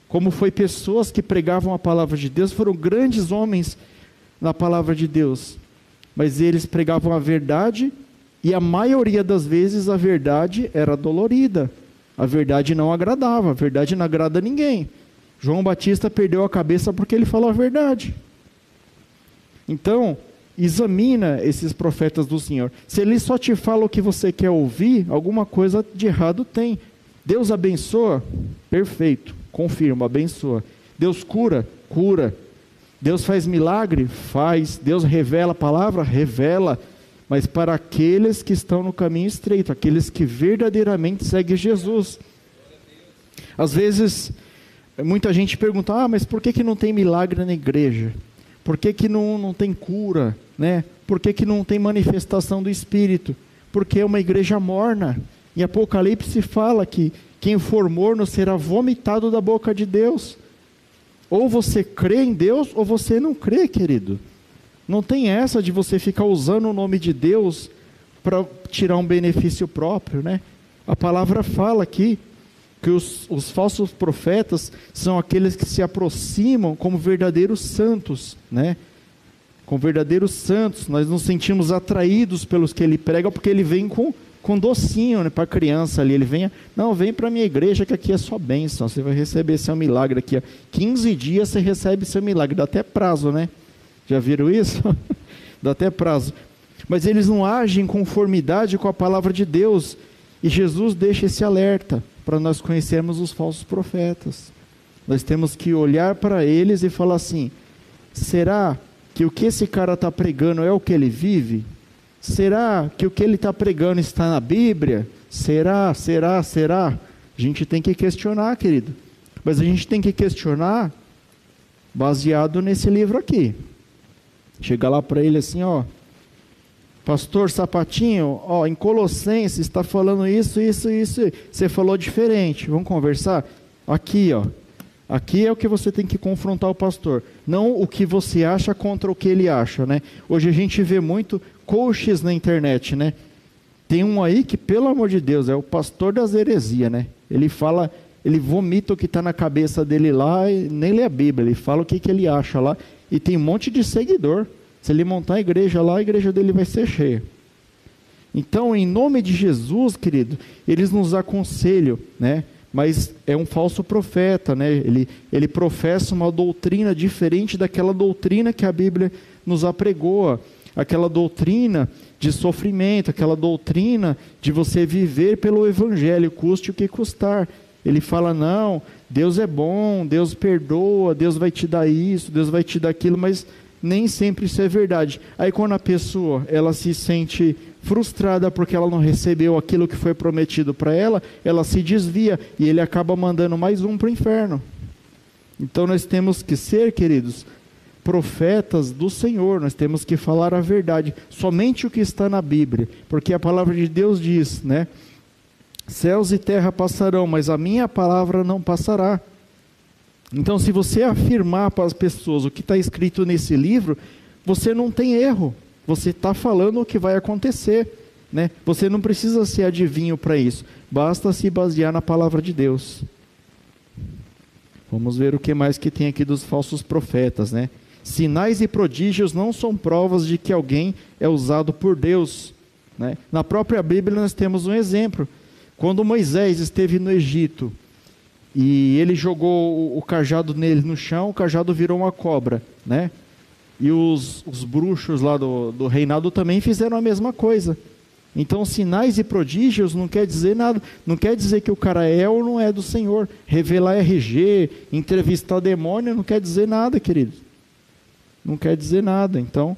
como foi pessoas que pregavam a palavra de Deus, foram grandes homens na palavra de Deus. Mas eles pregavam a verdade e a maioria das vezes a verdade era dolorida. A verdade não agradava, a verdade não agrada a ninguém. João Batista perdeu a cabeça porque ele falou a verdade. Então, examina esses profetas do Senhor. Se eles só te falam o que você quer ouvir, alguma coisa de errado tem. Deus abençoa? Perfeito. Confirma, abençoa. Deus cura? Cura. Deus faz milagre? Faz. Deus revela a palavra? Revela. Mas para aqueles que estão no caminho estreito, aqueles que verdadeiramente seguem Jesus. Às vezes, muita gente pergunta: ah, mas por que, que não tem milagre na igreja? Por que, que não, não tem cura? Né? Por que, que não tem manifestação do Espírito? Porque é uma igreja morna. Em Apocalipse fala que quem for morno será vomitado da boca de Deus. Ou você crê em Deus ou você não crê, querido. Não tem essa de você ficar usando o nome de Deus para tirar um benefício próprio, né? A palavra fala aqui que os, os falsos profetas são aqueles que se aproximam como verdadeiros santos, né? Com verdadeiros santos, nós nos sentimos atraídos pelos que ele prega, porque ele vem com, com docinho né, para a criança ali. Ele vem, não, vem para a minha igreja que aqui é só bênção, você vai receber seu milagre aqui. Ó. 15 dias você recebe seu milagre, dá até prazo, né? Já viram isso? dá até prazo. Mas eles não agem em conformidade com a palavra de Deus. E Jesus deixa esse alerta para nós conhecermos os falsos profetas. Nós temos que olhar para eles e falar assim: será que o que esse cara está pregando é o que ele vive? Será que o que ele está pregando está na Bíblia? Será, será, será? A gente tem que questionar, querido. Mas a gente tem que questionar baseado nesse livro aqui. Chega lá para ele assim, ó, Pastor Sapatinho, ó, em Colossenses está falando isso, isso, isso. Você falou diferente. Vamos conversar? Aqui, ó. Aqui é o que você tem que confrontar o pastor, não o que você acha contra o que ele acha, né? Hoje a gente vê muito coaches na internet, né? Tem um aí que, pelo amor de Deus, é o pastor das heresias, né? Ele fala, ele vomita o que está na cabeça dele lá e nem lê a Bíblia, ele fala o que, que ele acha lá e tem um monte de seguidor. Se ele montar a igreja lá, a igreja dele vai ser cheia. Então, em nome de Jesus, querido, eles nos aconselham, né? Mas é um falso profeta, né? Ele, ele professa uma doutrina diferente daquela doutrina que a Bíblia nos apregoa, aquela doutrina de sofrimento, aquela doutrina de você viver pelo Evangelho, custe o que custar. Ele fala: não, Deus é bom, Deus perdoa, Deus vai te dar isso, Deus vai te dar aquilo, mas nem sempre isso é verdade. Aí quando a pessoa ela se sente frustrada porque ela não recebeu aquilo que foi prometido para ela, ela se desvia e ele acaba mandando mais um para o inferno. Então nós temos que ser, queridos, profetas do Senhor, nós temos que falar a verdade, somente o que está na Bíblia, porque a palavra de Deus diz, né? Céus e terra passarão, mas a minha palavra não passará. Então, se você afirmar para as pessoas o que está escrito nesse livro, você não tem erro. Você está falando o que vai acontecer. Né? Você não precisa ser adivinho para isso. Basta se basear na palavra de Deus. Vamos ver o que mais que tem aqui dos falsos profetas, né? Sinais e prodígios não são provas de que alguém é usado por Deus. Né? Na própria Bíblia nós temos um exemplo. Quando Moisés esteve no Egito e ele jogou o cajado nele no chão, o cajado virou uma cobra, né? E os, os bruxos lá do, do reinado também fizeram a mesma coisa. Então, sinais e prodígios não quer dizer nada, não quer dizer que o cara é ou não é do Senhor. Revelar RG, entrevistar demônio, não quer dizer nada, queridos. Não quer dizer nada. Então,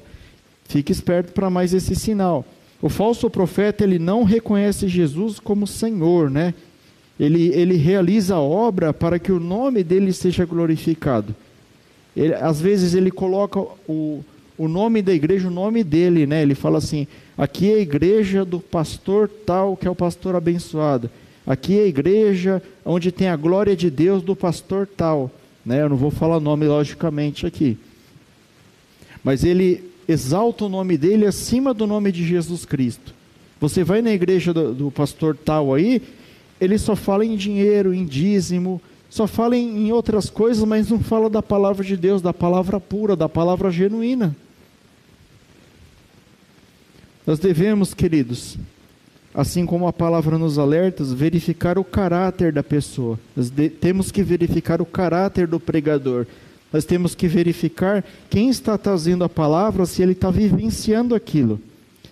fique esperto para mais esse sinal. O falso profeta, ele não reconhece Jesus como Senhor, né? Ele, ele realiza a obra para que o nome dele seja glorificado. Ele, às vezes ele coloca o, o nome da igreja, o nome dele, né? Ele fala assim: aqui é a igreja do pastor tal, que é o pastor abençoado. Aqui é a igreja onde tem a glória de Deus do pastor tal. Né? Eu não vou falar nome, logicamente, aqui. Mas ele exalta o nome dele acima do nome de Jesus Cristo. Você vai na igreja do, do pastor tal aí, ele só fala em dinheiro, em dízimo, só fala em, em outras coisas, mas não fala da palavra de Deus, da palavra pura, da palavra genuína. Nós devemos, queridos, assim como a palavra nos alerta, verificar o caráter da pessoa. Nós de, temos que verificar o caráter do pregador. Nós temos que verificar quem está trazendo a palavra, se ele está vivenciando aquilo,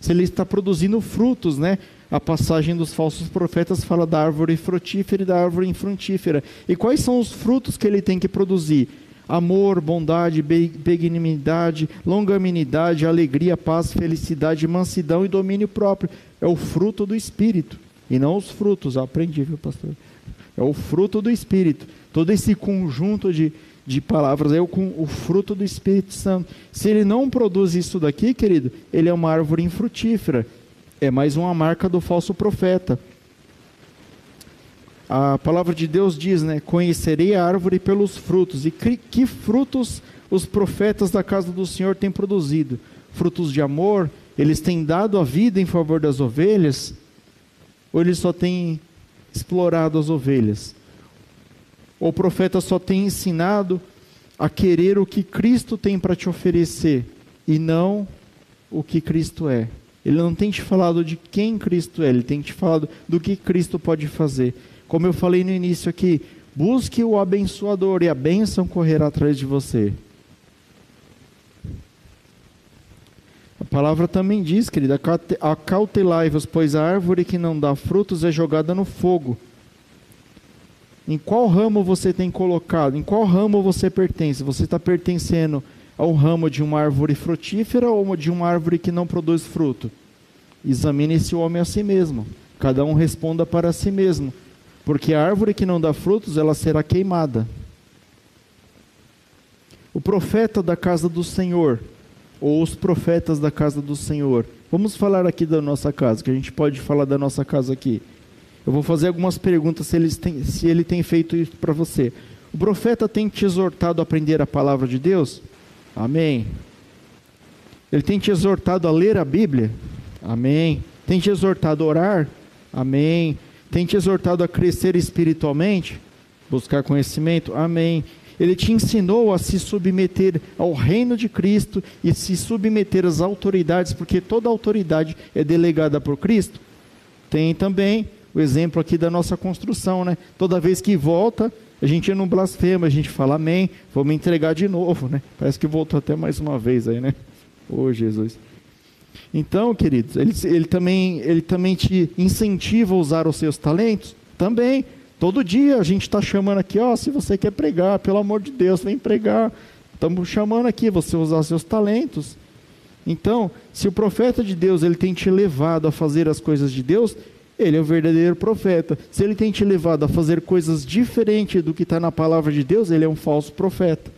se ele está produzindo frutos, né? A passagem dos falsos profetas fala da árvore frutífera e da árvore infrutífera. E quais são os frutos que ele tem que produzir? amor, bondade, benignidade, longanimidade, alegria, paz, felicidade, mansidão e domínio próprio. É o fruto do Espírito. E não os frutos, aprendi, viu, pastor? É o fruto do Espírito. Todo esse conjunto de, de palavras é o, o fruto do Espírito Santo. Se ele não produz isso daqui, querido, ele é uma árvore infrutífera. É mais uma marca do falso profeta a palavra de Deus diz, né? Conhecerei a árvore pelos frutos. E que, frutos os profetas da casa do Senhor têm produzido? Frutos de amor? Eles têm dado a vida em favor das ovelhas? Ou eles só têm explorado as ovelhas? O profeta só tem ensinado a querer o que Cristo tem para te oferecer e não o que Cristo é? Ele não tem te falado de quem Cristo é, ele tem te falado do que Cristo pode fazer. Como eu falei no início aqui, busque o abençoador e a bênção correrá atrás de você. A palavra também diz, querida, acautelai-vos, pois a árvore que não dá frutos é jogada no fogo. Em qual ramo você tem colocado? Em qual ramo você pertence? Você está pertencendo ao ramo de uma árvore frutífera ou de uma árvore que não produz fruto? Examine esse homem a si mesmo. Cada um responda para si mesmo porque a árvore que não dá frutos, ela será queimada. O profeta da casa do Senhor, ou os profetas da casa do Senhor. Vamos falar aqui da nossa casa, que a gente pode falar da nossa casa aqui. Eu vou fazer algumas perguntas se ele tem, se ele tem feito isso para você. O profeta tem te exortado a aprender a palavra de Deus? Amém. Ele tem te exortado a ler a Bíblia? Amém. Tem te exortado a orar? Amém. Tem te exortado a crescer espiritualmente? Buscar conhecimento? Amém. Ele te ensinou a se submeter ao reino de Cristo e se submeter às autoridades, porque toda autoridade é delegada por Cristo. Tem também o exemplo aqui da nossa construção, né? Toda vez que volta, a gente não blasfema, a gente fala amém, vamos entregar de novo, né? Parece que voltou até mais uma vez aí, né? Ô oh, Jesus. Então, queridos, ele, ele, também, ele também te incentiva a usar os seus talentos? Também. Todo dia a gente está chamando aqui, ó, se você quer pregar, pelo amor de Deus, vem pregar. Estamos chamando aqui você usar seus talentos. Então, se o profeta de Deus ele tem te levado a fazer as coisas de Deus, ele é o verdadeiro profeta. Se ele tem te levado a fazer coisas diferentes do que está na palavra de Deus, ele é um falso profeta.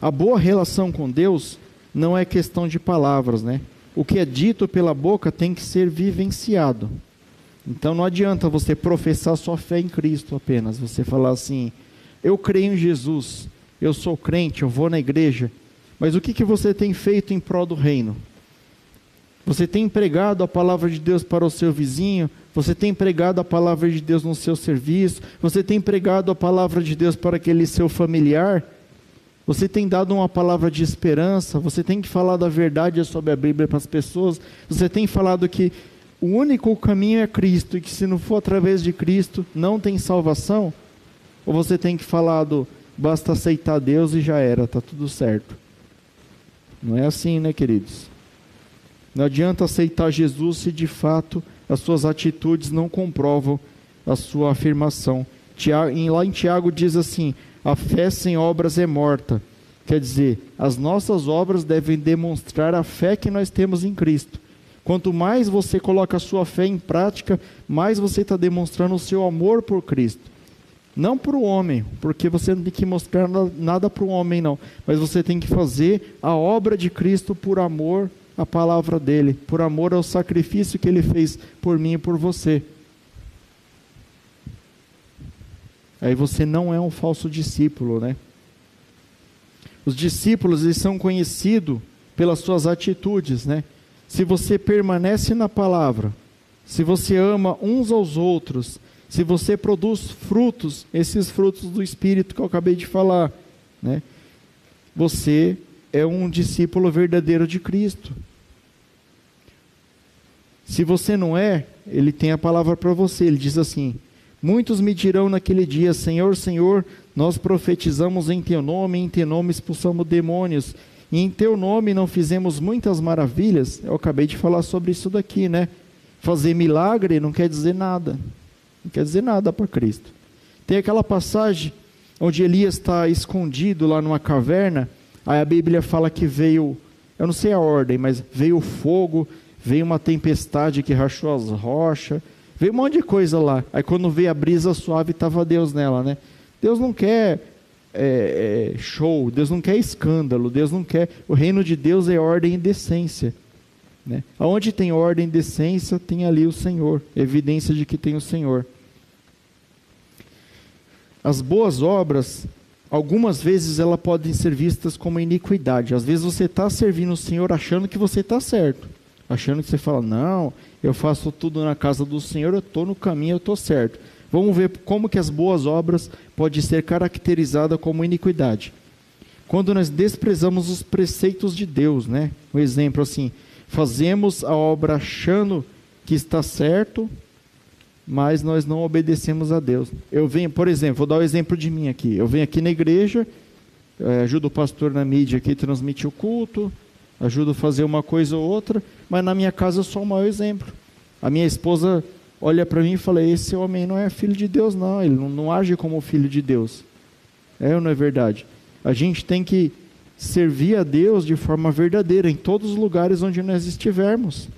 A boa relação com Deus não é questão de palavras, né? O que é dito pela boca tem que ser vivenciado. Então não adianta você professar sua fé em Cristo apenas, você falar assim: eu creio em Jesus, eu sou crente, eu vou na igreja. Mas o que, que você tem feito em prol do reino? Você tem pregado a palavra de Deus para o seu vizinho? Você tem pregado a palavra de Deus no seu serviço? Você tem pregado a palavra de Deus para aquele seu familiar? você tem dado uma palavra de esperança, você tem que falar da verdade sobre a Bíblia para as pessoas, você tem falado que o único caminho é Cristo e que se não for através de Cristo não tem salvação? Ou você tem que falar do basta aceitar Deus e já era, tá tudo certo? Não é assim, né, queridos? Não adianta aceitar Jesus se de fato as suas atitudes não comprovam a sua afirmação. Lá em Tiago diz assim: a fé sem obras é morta. Quer dizer, as nossas obras devem demonstrar a fé que nós temos em Cristo. Quanto mais você coloca a sua fé em prática, mais você está demonstrando o seu amor por Cristo. Não para o homem, porque você não tem que mostrar nada para o homem, não. Mas você tem que fazer a obra de Cristo por amor à palavra dele, por amor ao sacrifício que ele fez por mim e por você. Aí você não é um falso discípulo, né? Os discípulos eles são conhecidos pelas suas atitudes, né? Se você permanece na palavra, se você ama uns aos outros, se você produz frutos, esses frutos do Espírito que eu acabei de falar, né? Você é um discípulo verdadeiro de Cristo. Se você não é, ele tem a palavra para você. Ele diz assim: Muitos me dirão naquele dia: Senhor, Senhor, nós profetizamos em teu nome, em teu nome expulsamos demônios, e em teu nome não fizemos muitas maravilhas. Eu acabei de falar sobre isso daqui, né? Fazer milagre não quer dizer nada, não quer dizer nada para Cristo. Tem aquela passagem onde Elias está escondido lá numa caverna, aí a Bíblia fala que veio, eu não sei a ordem, mas veio fogo, veio uma tempestade que rachou as rochas Veio um monte de coisa lá. Aí quando veio a brisa suave, estava Deus nela, né? Deus não quer é, é, show, Deus não quer escândalo, Deus não quer. O reino de Deus é ordem e decência. Né? Onde tem ordem e decência, tem ali o Senhor, evidência de que tem o Senhor. As boas obras, algumas vezes elas podem ser vistas como iniquidade. Às vezes você está servindo o Senhor achando que você está certo, achando que você fala, não, eu faço tudo na casa do Senhor, eu estou no caminho, eu estou certo. Vamos ver como que as boas obras podem ser caracterizadas como iniquidade. Quando nós desprezamos os preceitos de Deus, né? Um exemplo assim, fazemos a obra achando que está certo, mas nós não obedecemos a Deus. Eu venho, por exemplo, vou dar o um exemplo de mim aqui. Eu venho aqui na igreja, é, ajudo o pastor na mídia aqui, transmite o culto, ajudo a fazer uma coisa ou outra, mas na minha casa eu sou o maior exemplo. A minha esposa olha para mim e fala: Esse homem não é filho de Deus, não, ele não, não age como filho de Deus. É ou não é verdade? A gente tem que servir a Deus de forma verdadeira em todos os lugares onde nós estivermos.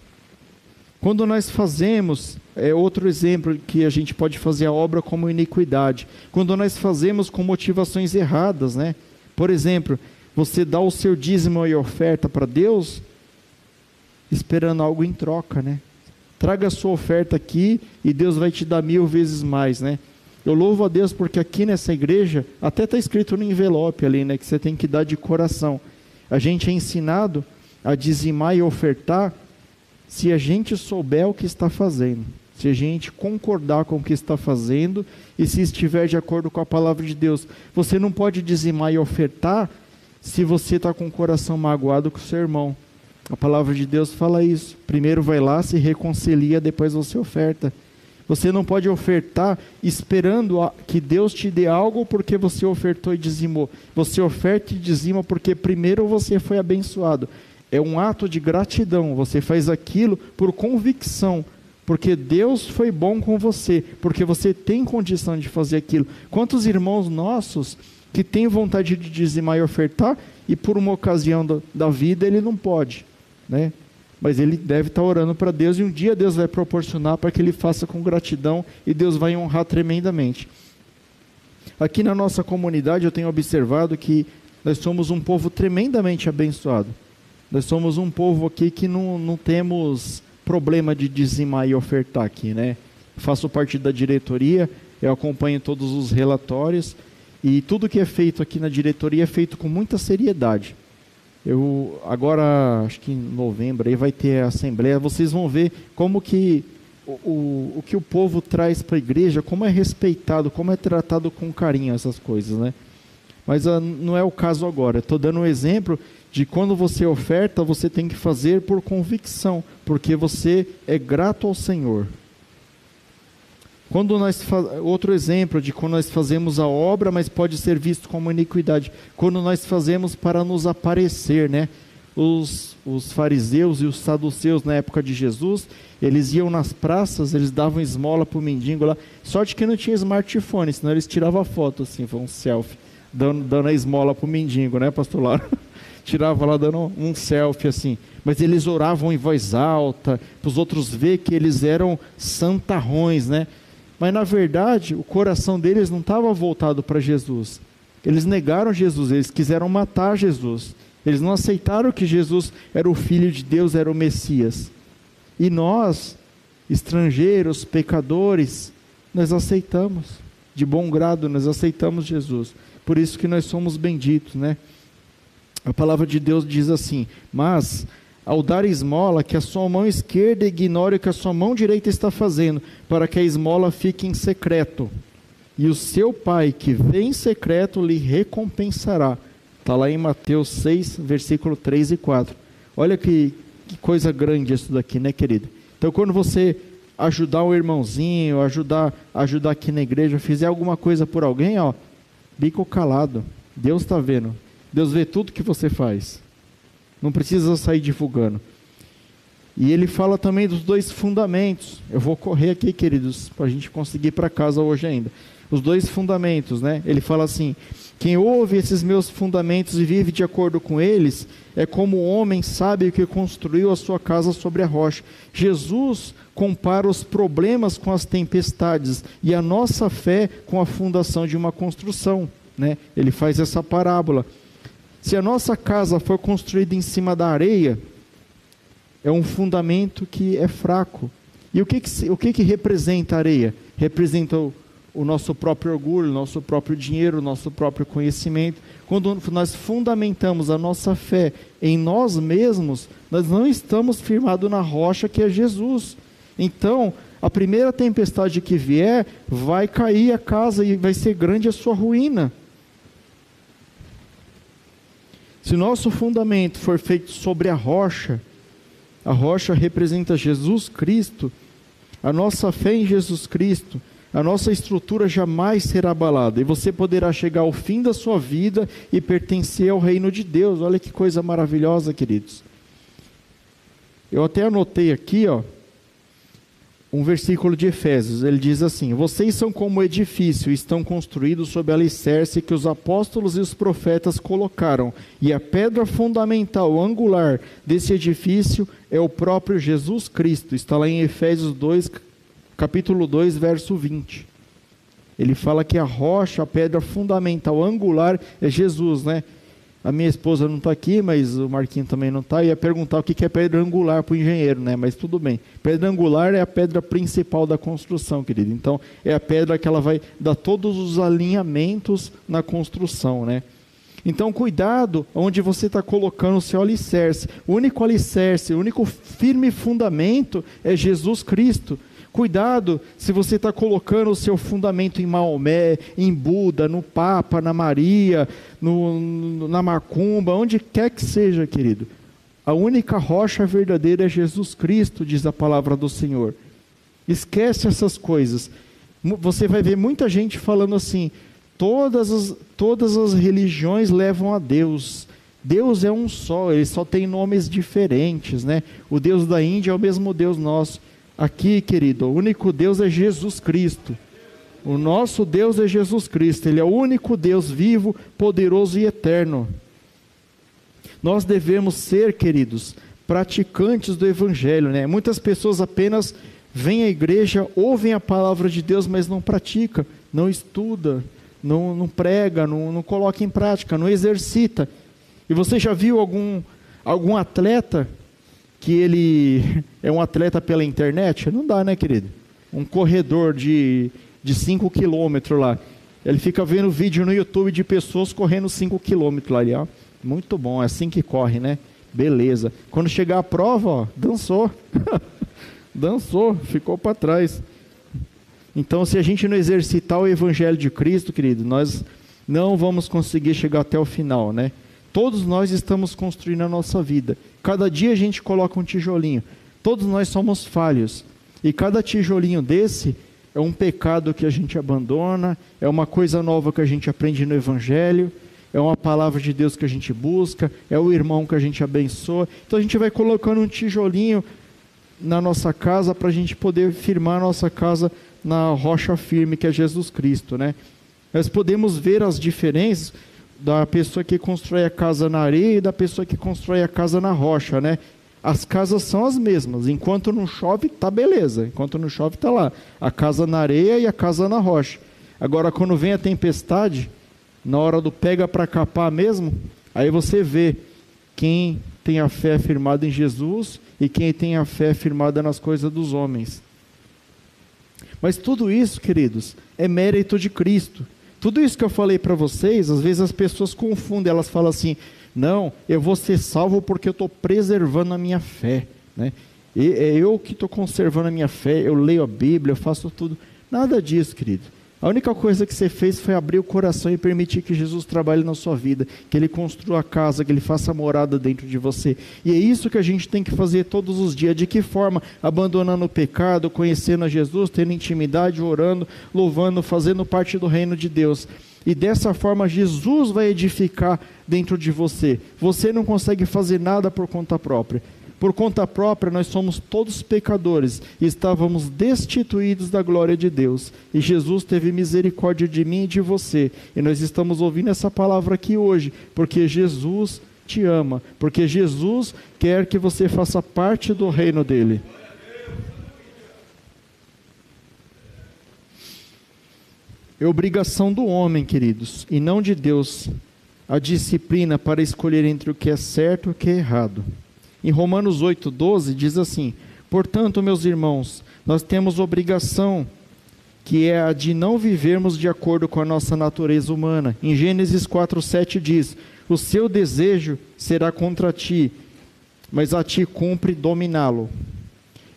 Quando nós fazemos, é outro exemplo que a gente pode fazer a obra como iniquidade. Quando nós fazemos com motivações erradas, né? Por exemplo, você dá o seu dízimo e oferta para Deus, esperando algo em troca, né? Traga a sua oferta aqui e Deus vai te dar mil vezes mais, né? Eu louvo a Deus porque aqui nessa igreja, até está escrito no envelope ali, né? Que você tem que dar de coração. A gente é ensinado a dizimar e ofertar se a gente souber o que está fazendo. Se a gente concordar com o que está fazendo e se estiver de acordo com a palavra de Deus. Você não pode dizimar e ofertar se você está com o coração magoado com o seu irmão. A palavra de Deus fala isso. Primeiro vai lá, se reconcilia, depois você oferta. Você não pode ofertar esperando que Deus te dê algo porque você ofertou e dizimou. Você oferta e dizima porque primeiro você foi abençoado. É um ato de gratidão. Você faz aquilo por convicção, porque Deus foi bom com você, porque você tem condição de fazer aquilo. Quantos irmãos nossos que têm vontade de dizimar e ofertar e por uma ocasião da, da vida ele não pode, né? Mas ele deve estar orando para Deus e um dia Deus vai proporcionar para que ele faça com gratidão e Deus vai honrar tremendamente. Aqui na nossa comunidade eu tenho observado que nós somos um povo tremendamente abençoado. Nós somos um povo aqui que não, não temos problema de dizimar e ofertar aqui, né? Faço parte da diretoria, eu acompanho todos os relatórios e tudo que é feito aqui na diretoria é feito com muita seriedade. Eu agora, acho que em novembro aí vai ter a assembleia, vocês vão ver como que o, o, o que o povo traz para a igreja, como é respeitado, como é tratado com carinho essas coisas, né? Mas uh, não é o caso agora. Estou dando um exemplo de quando você oferta, você tem que fazer por convicção, porque você é grato ao Senhor. Quando nós outro exemplo de quando nós fazemos a obra, mas pode ser visto como iniquidade, quando nós fazemos para nos aparecer, né? Os, os fariseus e os saduceus na época de Jesus, eles iam nas praças, eles davam esmola para o mendigo lá. Sorte que não tinha smartphone, senão eles tiravam foto assim, foi um selfie, dando, dando a esmola para o mendigo, né, pastor Lauro? Tirava lá dando um selfie assim. Mas eles oravam em voz alta, para os outros ver que eles eram santarrões, né? Mas na verdade, o coração deles não estava voltado para Jesus. Eles negaram Jesus, eles quiseram matar Jesus. Eles não aceitaram que Jesus era o Filho de Deus, era o Messias. E nós, estrangeiros, pecadores, nós aceitamos. De bom grado, nós aceitamos Jesus. Por isso que nós somos benditos, né? A palavra de Deus diz assim: Mas ao dar esmola, que a sua mão esquerda ignore o que a sua mão direita está fazendo, para que a esmola fique em secreto. E o seu pai, que vem em secreto, lhe recompensará. Está lá em Mateus 6, versículo 3 e 4. Olha que, que coisa grande isso daqui, né, querido? Então, quando você ajudar um irmãozinho, ajudar, ajudar aqui na igreja, fizer alguma coisa por alguém, ó, bico calado. Deus está vendo. Deus vê tudo que você faz. Não precisa sair divulgando. E ele fala também dos dois fundamentos. Eu vou correr aqui, queridos, para a gente conseguir ir para casa hoje ainda. Os dois fundamentos, né? Ele fala assim: quem ouve esses meus fundamentos e vive de acordo com eles, é como o homem sábio que construiu a sua casa sobre a rocha. Jesus compara os problemas com as tempestades e a nossa fé com a fundação de uma construção. Né? Ele faz essa parábola. Se a nossa casa for construída em cima da areia, é um fundamento que é fraco. E o que, que, o que, que representa a areia? Representa o, o nosso próprio orgulho, o nosso próprio dinheiro, o nosso próprio conhecimento. Quando nós fundamentamos a nossa fé em nós mesmos, nós não estamos firmados na rocha que é Jesus. Então, a primeira tempestade que vier, vai cair a casa e vai ser grande a sua ruína. Se nosso fundamento for feito sobre a rocha, a rocha representa Jesus Cristo, a nossa fé em Jesus Cristo, a nossa estrutura jamais será abalada e você poderá chegar ao fim da sua vida e pertencer ao reino de Deus. Olha que coisa maravilhosa, queridos. Eu até anotei aqui, ó, um versículo de Efésios. Ele diz assim: Vocês são como edifício, estão construídos sob alicerce que os apóstolos e os profetas colocaram, e a pedra fundamental, angular desse edifício é o próprio Jesus Cristo. Está lá em Efésios 2, capítulo 2, verso 20. Ele fala que a rocha, a pedra fundamental, angular, é Jesus, né? A minha esposa não está aqui, mas o Marquinho também não está. Ia perguntar o que é pedra angular para o engenheiro, né? Mas tudo bem. Pedra angular é a pedra principal da construção, querido. Então, é a pedra que ela vai dar todos os alinhamentos na construção, né? Então, cuidado onde você está colocando o seu alicerce. O único alicerce, o único firme fundamento é Jesus Cristo. Cuidado se você está colocando o seu fundamento em Maomé, em Buda, no Papa, na Maria, no, na Macumba, onde quer que seja, querido. A única rocha verdadeira é Jesus Cristo, diz a palavra do Senhor. Esquece essas coisas. Você vai ver muita gente falando assim: todas as, todas as religiões levam a Deus. Deus é um só, ele só tem nomes diferentes, né? O Deus da Índia é o mesmo Deus nosso. Aqui, querido, o único Deus é Jesus Cristo. O nosso Deus é Jesus Cristo, Ele é o único Deus vivo, poderoso e eterno. Nós devemos ser, queridos, praticantes do Evangelho, né? Muitas pessoas apenas vêm à igreja, ouvem a palavra de Deus, mas não pratica, não estuda, não, não prega, não, não coloca em prática, não exercita. E você já viu algum, algum atleta que ele é um atleta pela internet? Não dá, né, querido? Um corredor de 5 de quilômetros lá. Ele fica vendo vídeo no YouTube de pessoas correndo 5 quilômetros. Ali, ó. Muito bom, é assim que corre, né? Beleza. Quando chegar a prova, ó, dançou. dançou, ficou para trás. Então, se a gente não exercitar o evangelho de Cristo, querido, nós não vamos conseguir chegar até o final, né? Todos nós estamos construindo a nossa vida. Cada dia a gente coloca um tijolinho. Todos nós somos falhos. E cada tijolinho desse é um pecado que a gente abandona, é uma coisa nova que a gente aprende no Evangelho, é uma palavra de Deus que a gente busca, é o irmão que a gente abençoa. Então a gente vai colocando um tijolinho na nossa casa para a gente poder firmar a nossa casa na rocha firme que é Jesus Cristo, né? Nós podemos ver as diferenças da pessoa que constrói a casa na areia e da pessoa que constrói a casa na rocha, né? As casas são as mesmas. Enquanto não chove, tá beleza. Enquanto não chove, tá lá. A casa na areia e a casa na rocha. Agora, quando vem a tempestade, na hora do pega para capar mesmo, aí você vê quem tem a fé firmada em Jesus e quem tem a fé firmada nas coisas dos homens. Mas tudo isso, queridos, é mérito de Cristo. Tudo isso que eu falei para vocês, às vezes as pessoas confundem, elas falam assim: não, eu vou ser salvo porque eu estou preservando a minha fé. Né? E, é eu que estou conservando a minha fé, eu leio a Bíblia, eu faço tudo. Nada disso, querido. A única coisa que você fez foi abrir o coração e permitir que Jesus trabalhe na sua vida, que Ele construa a casa, que Ele faça morada dentro de você. E é isso que a gente tem que fazer todos os dias. De que forma? Abandonando o pecado, conhecendo a Jesus, tendo intimidade, orando, louvando, fazendo parte do reino de Deus. E dessa forma Jesus vai edificar dentro de você. Você não consegue fazer nada por conta própria. Por conta própria, nós somos todos pecadores e estávamos destituídos da glória de Deus. E Jesus teve misericórdia de mim e de você. E nós estamos ouvindo essa palavra aqui hoje, porque Jesus te ama, porque Jesus quer que você faça parte do reino dele. É obrigação do homem, queridos, e não de Deus, a disciplina para escolher entre o que é certo e o que é errado. Em Romanos 8,12 diz assim: Portanto, meus irmãos, nós temos obrigação, que é a de não vivermos de acordo com a nossa natureza humana. Em Gênesis 4,7 diz: O seu desejo será contra ti, mas a ti cumpre dominá-lo.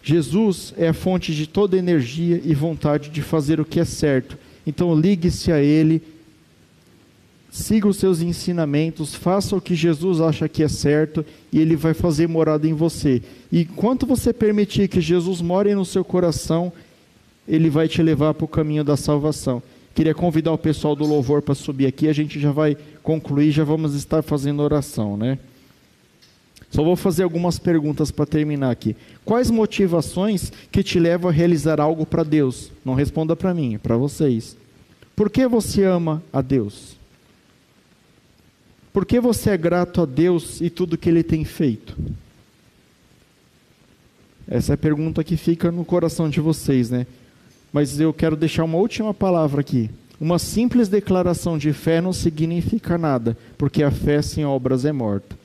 Jesus é a fonte de toda energia e vontade de fazer o que é certo. Então ligue-se a Ele siga os seus ensinamentos, faça o que Jesus acha que é certo e ele vai fazer morada em você. E enquanto você permitir que Jesus more no seu coração, ele vai te levar para o caminho da salvação. Queria convidar o pessoal do louvor para subir aqui, a gente já vai concluir, já vamos estar fazendo oração, né? Só vou fazer algumas perguntas para terminar aqui. Quais motivações que te levam a realizar algo para Deus? Não responda para mim, é para vocês. Por que você ama a Deus? Por que você é grato a Deus e tudo que Ele tem feito? Essa é a pergunta que fica no coração de vocês, né? Mas eu quero deixar uma última palavra aqui. Uma simples declaração de fé não significa nada, porque a fé sem obras é morta.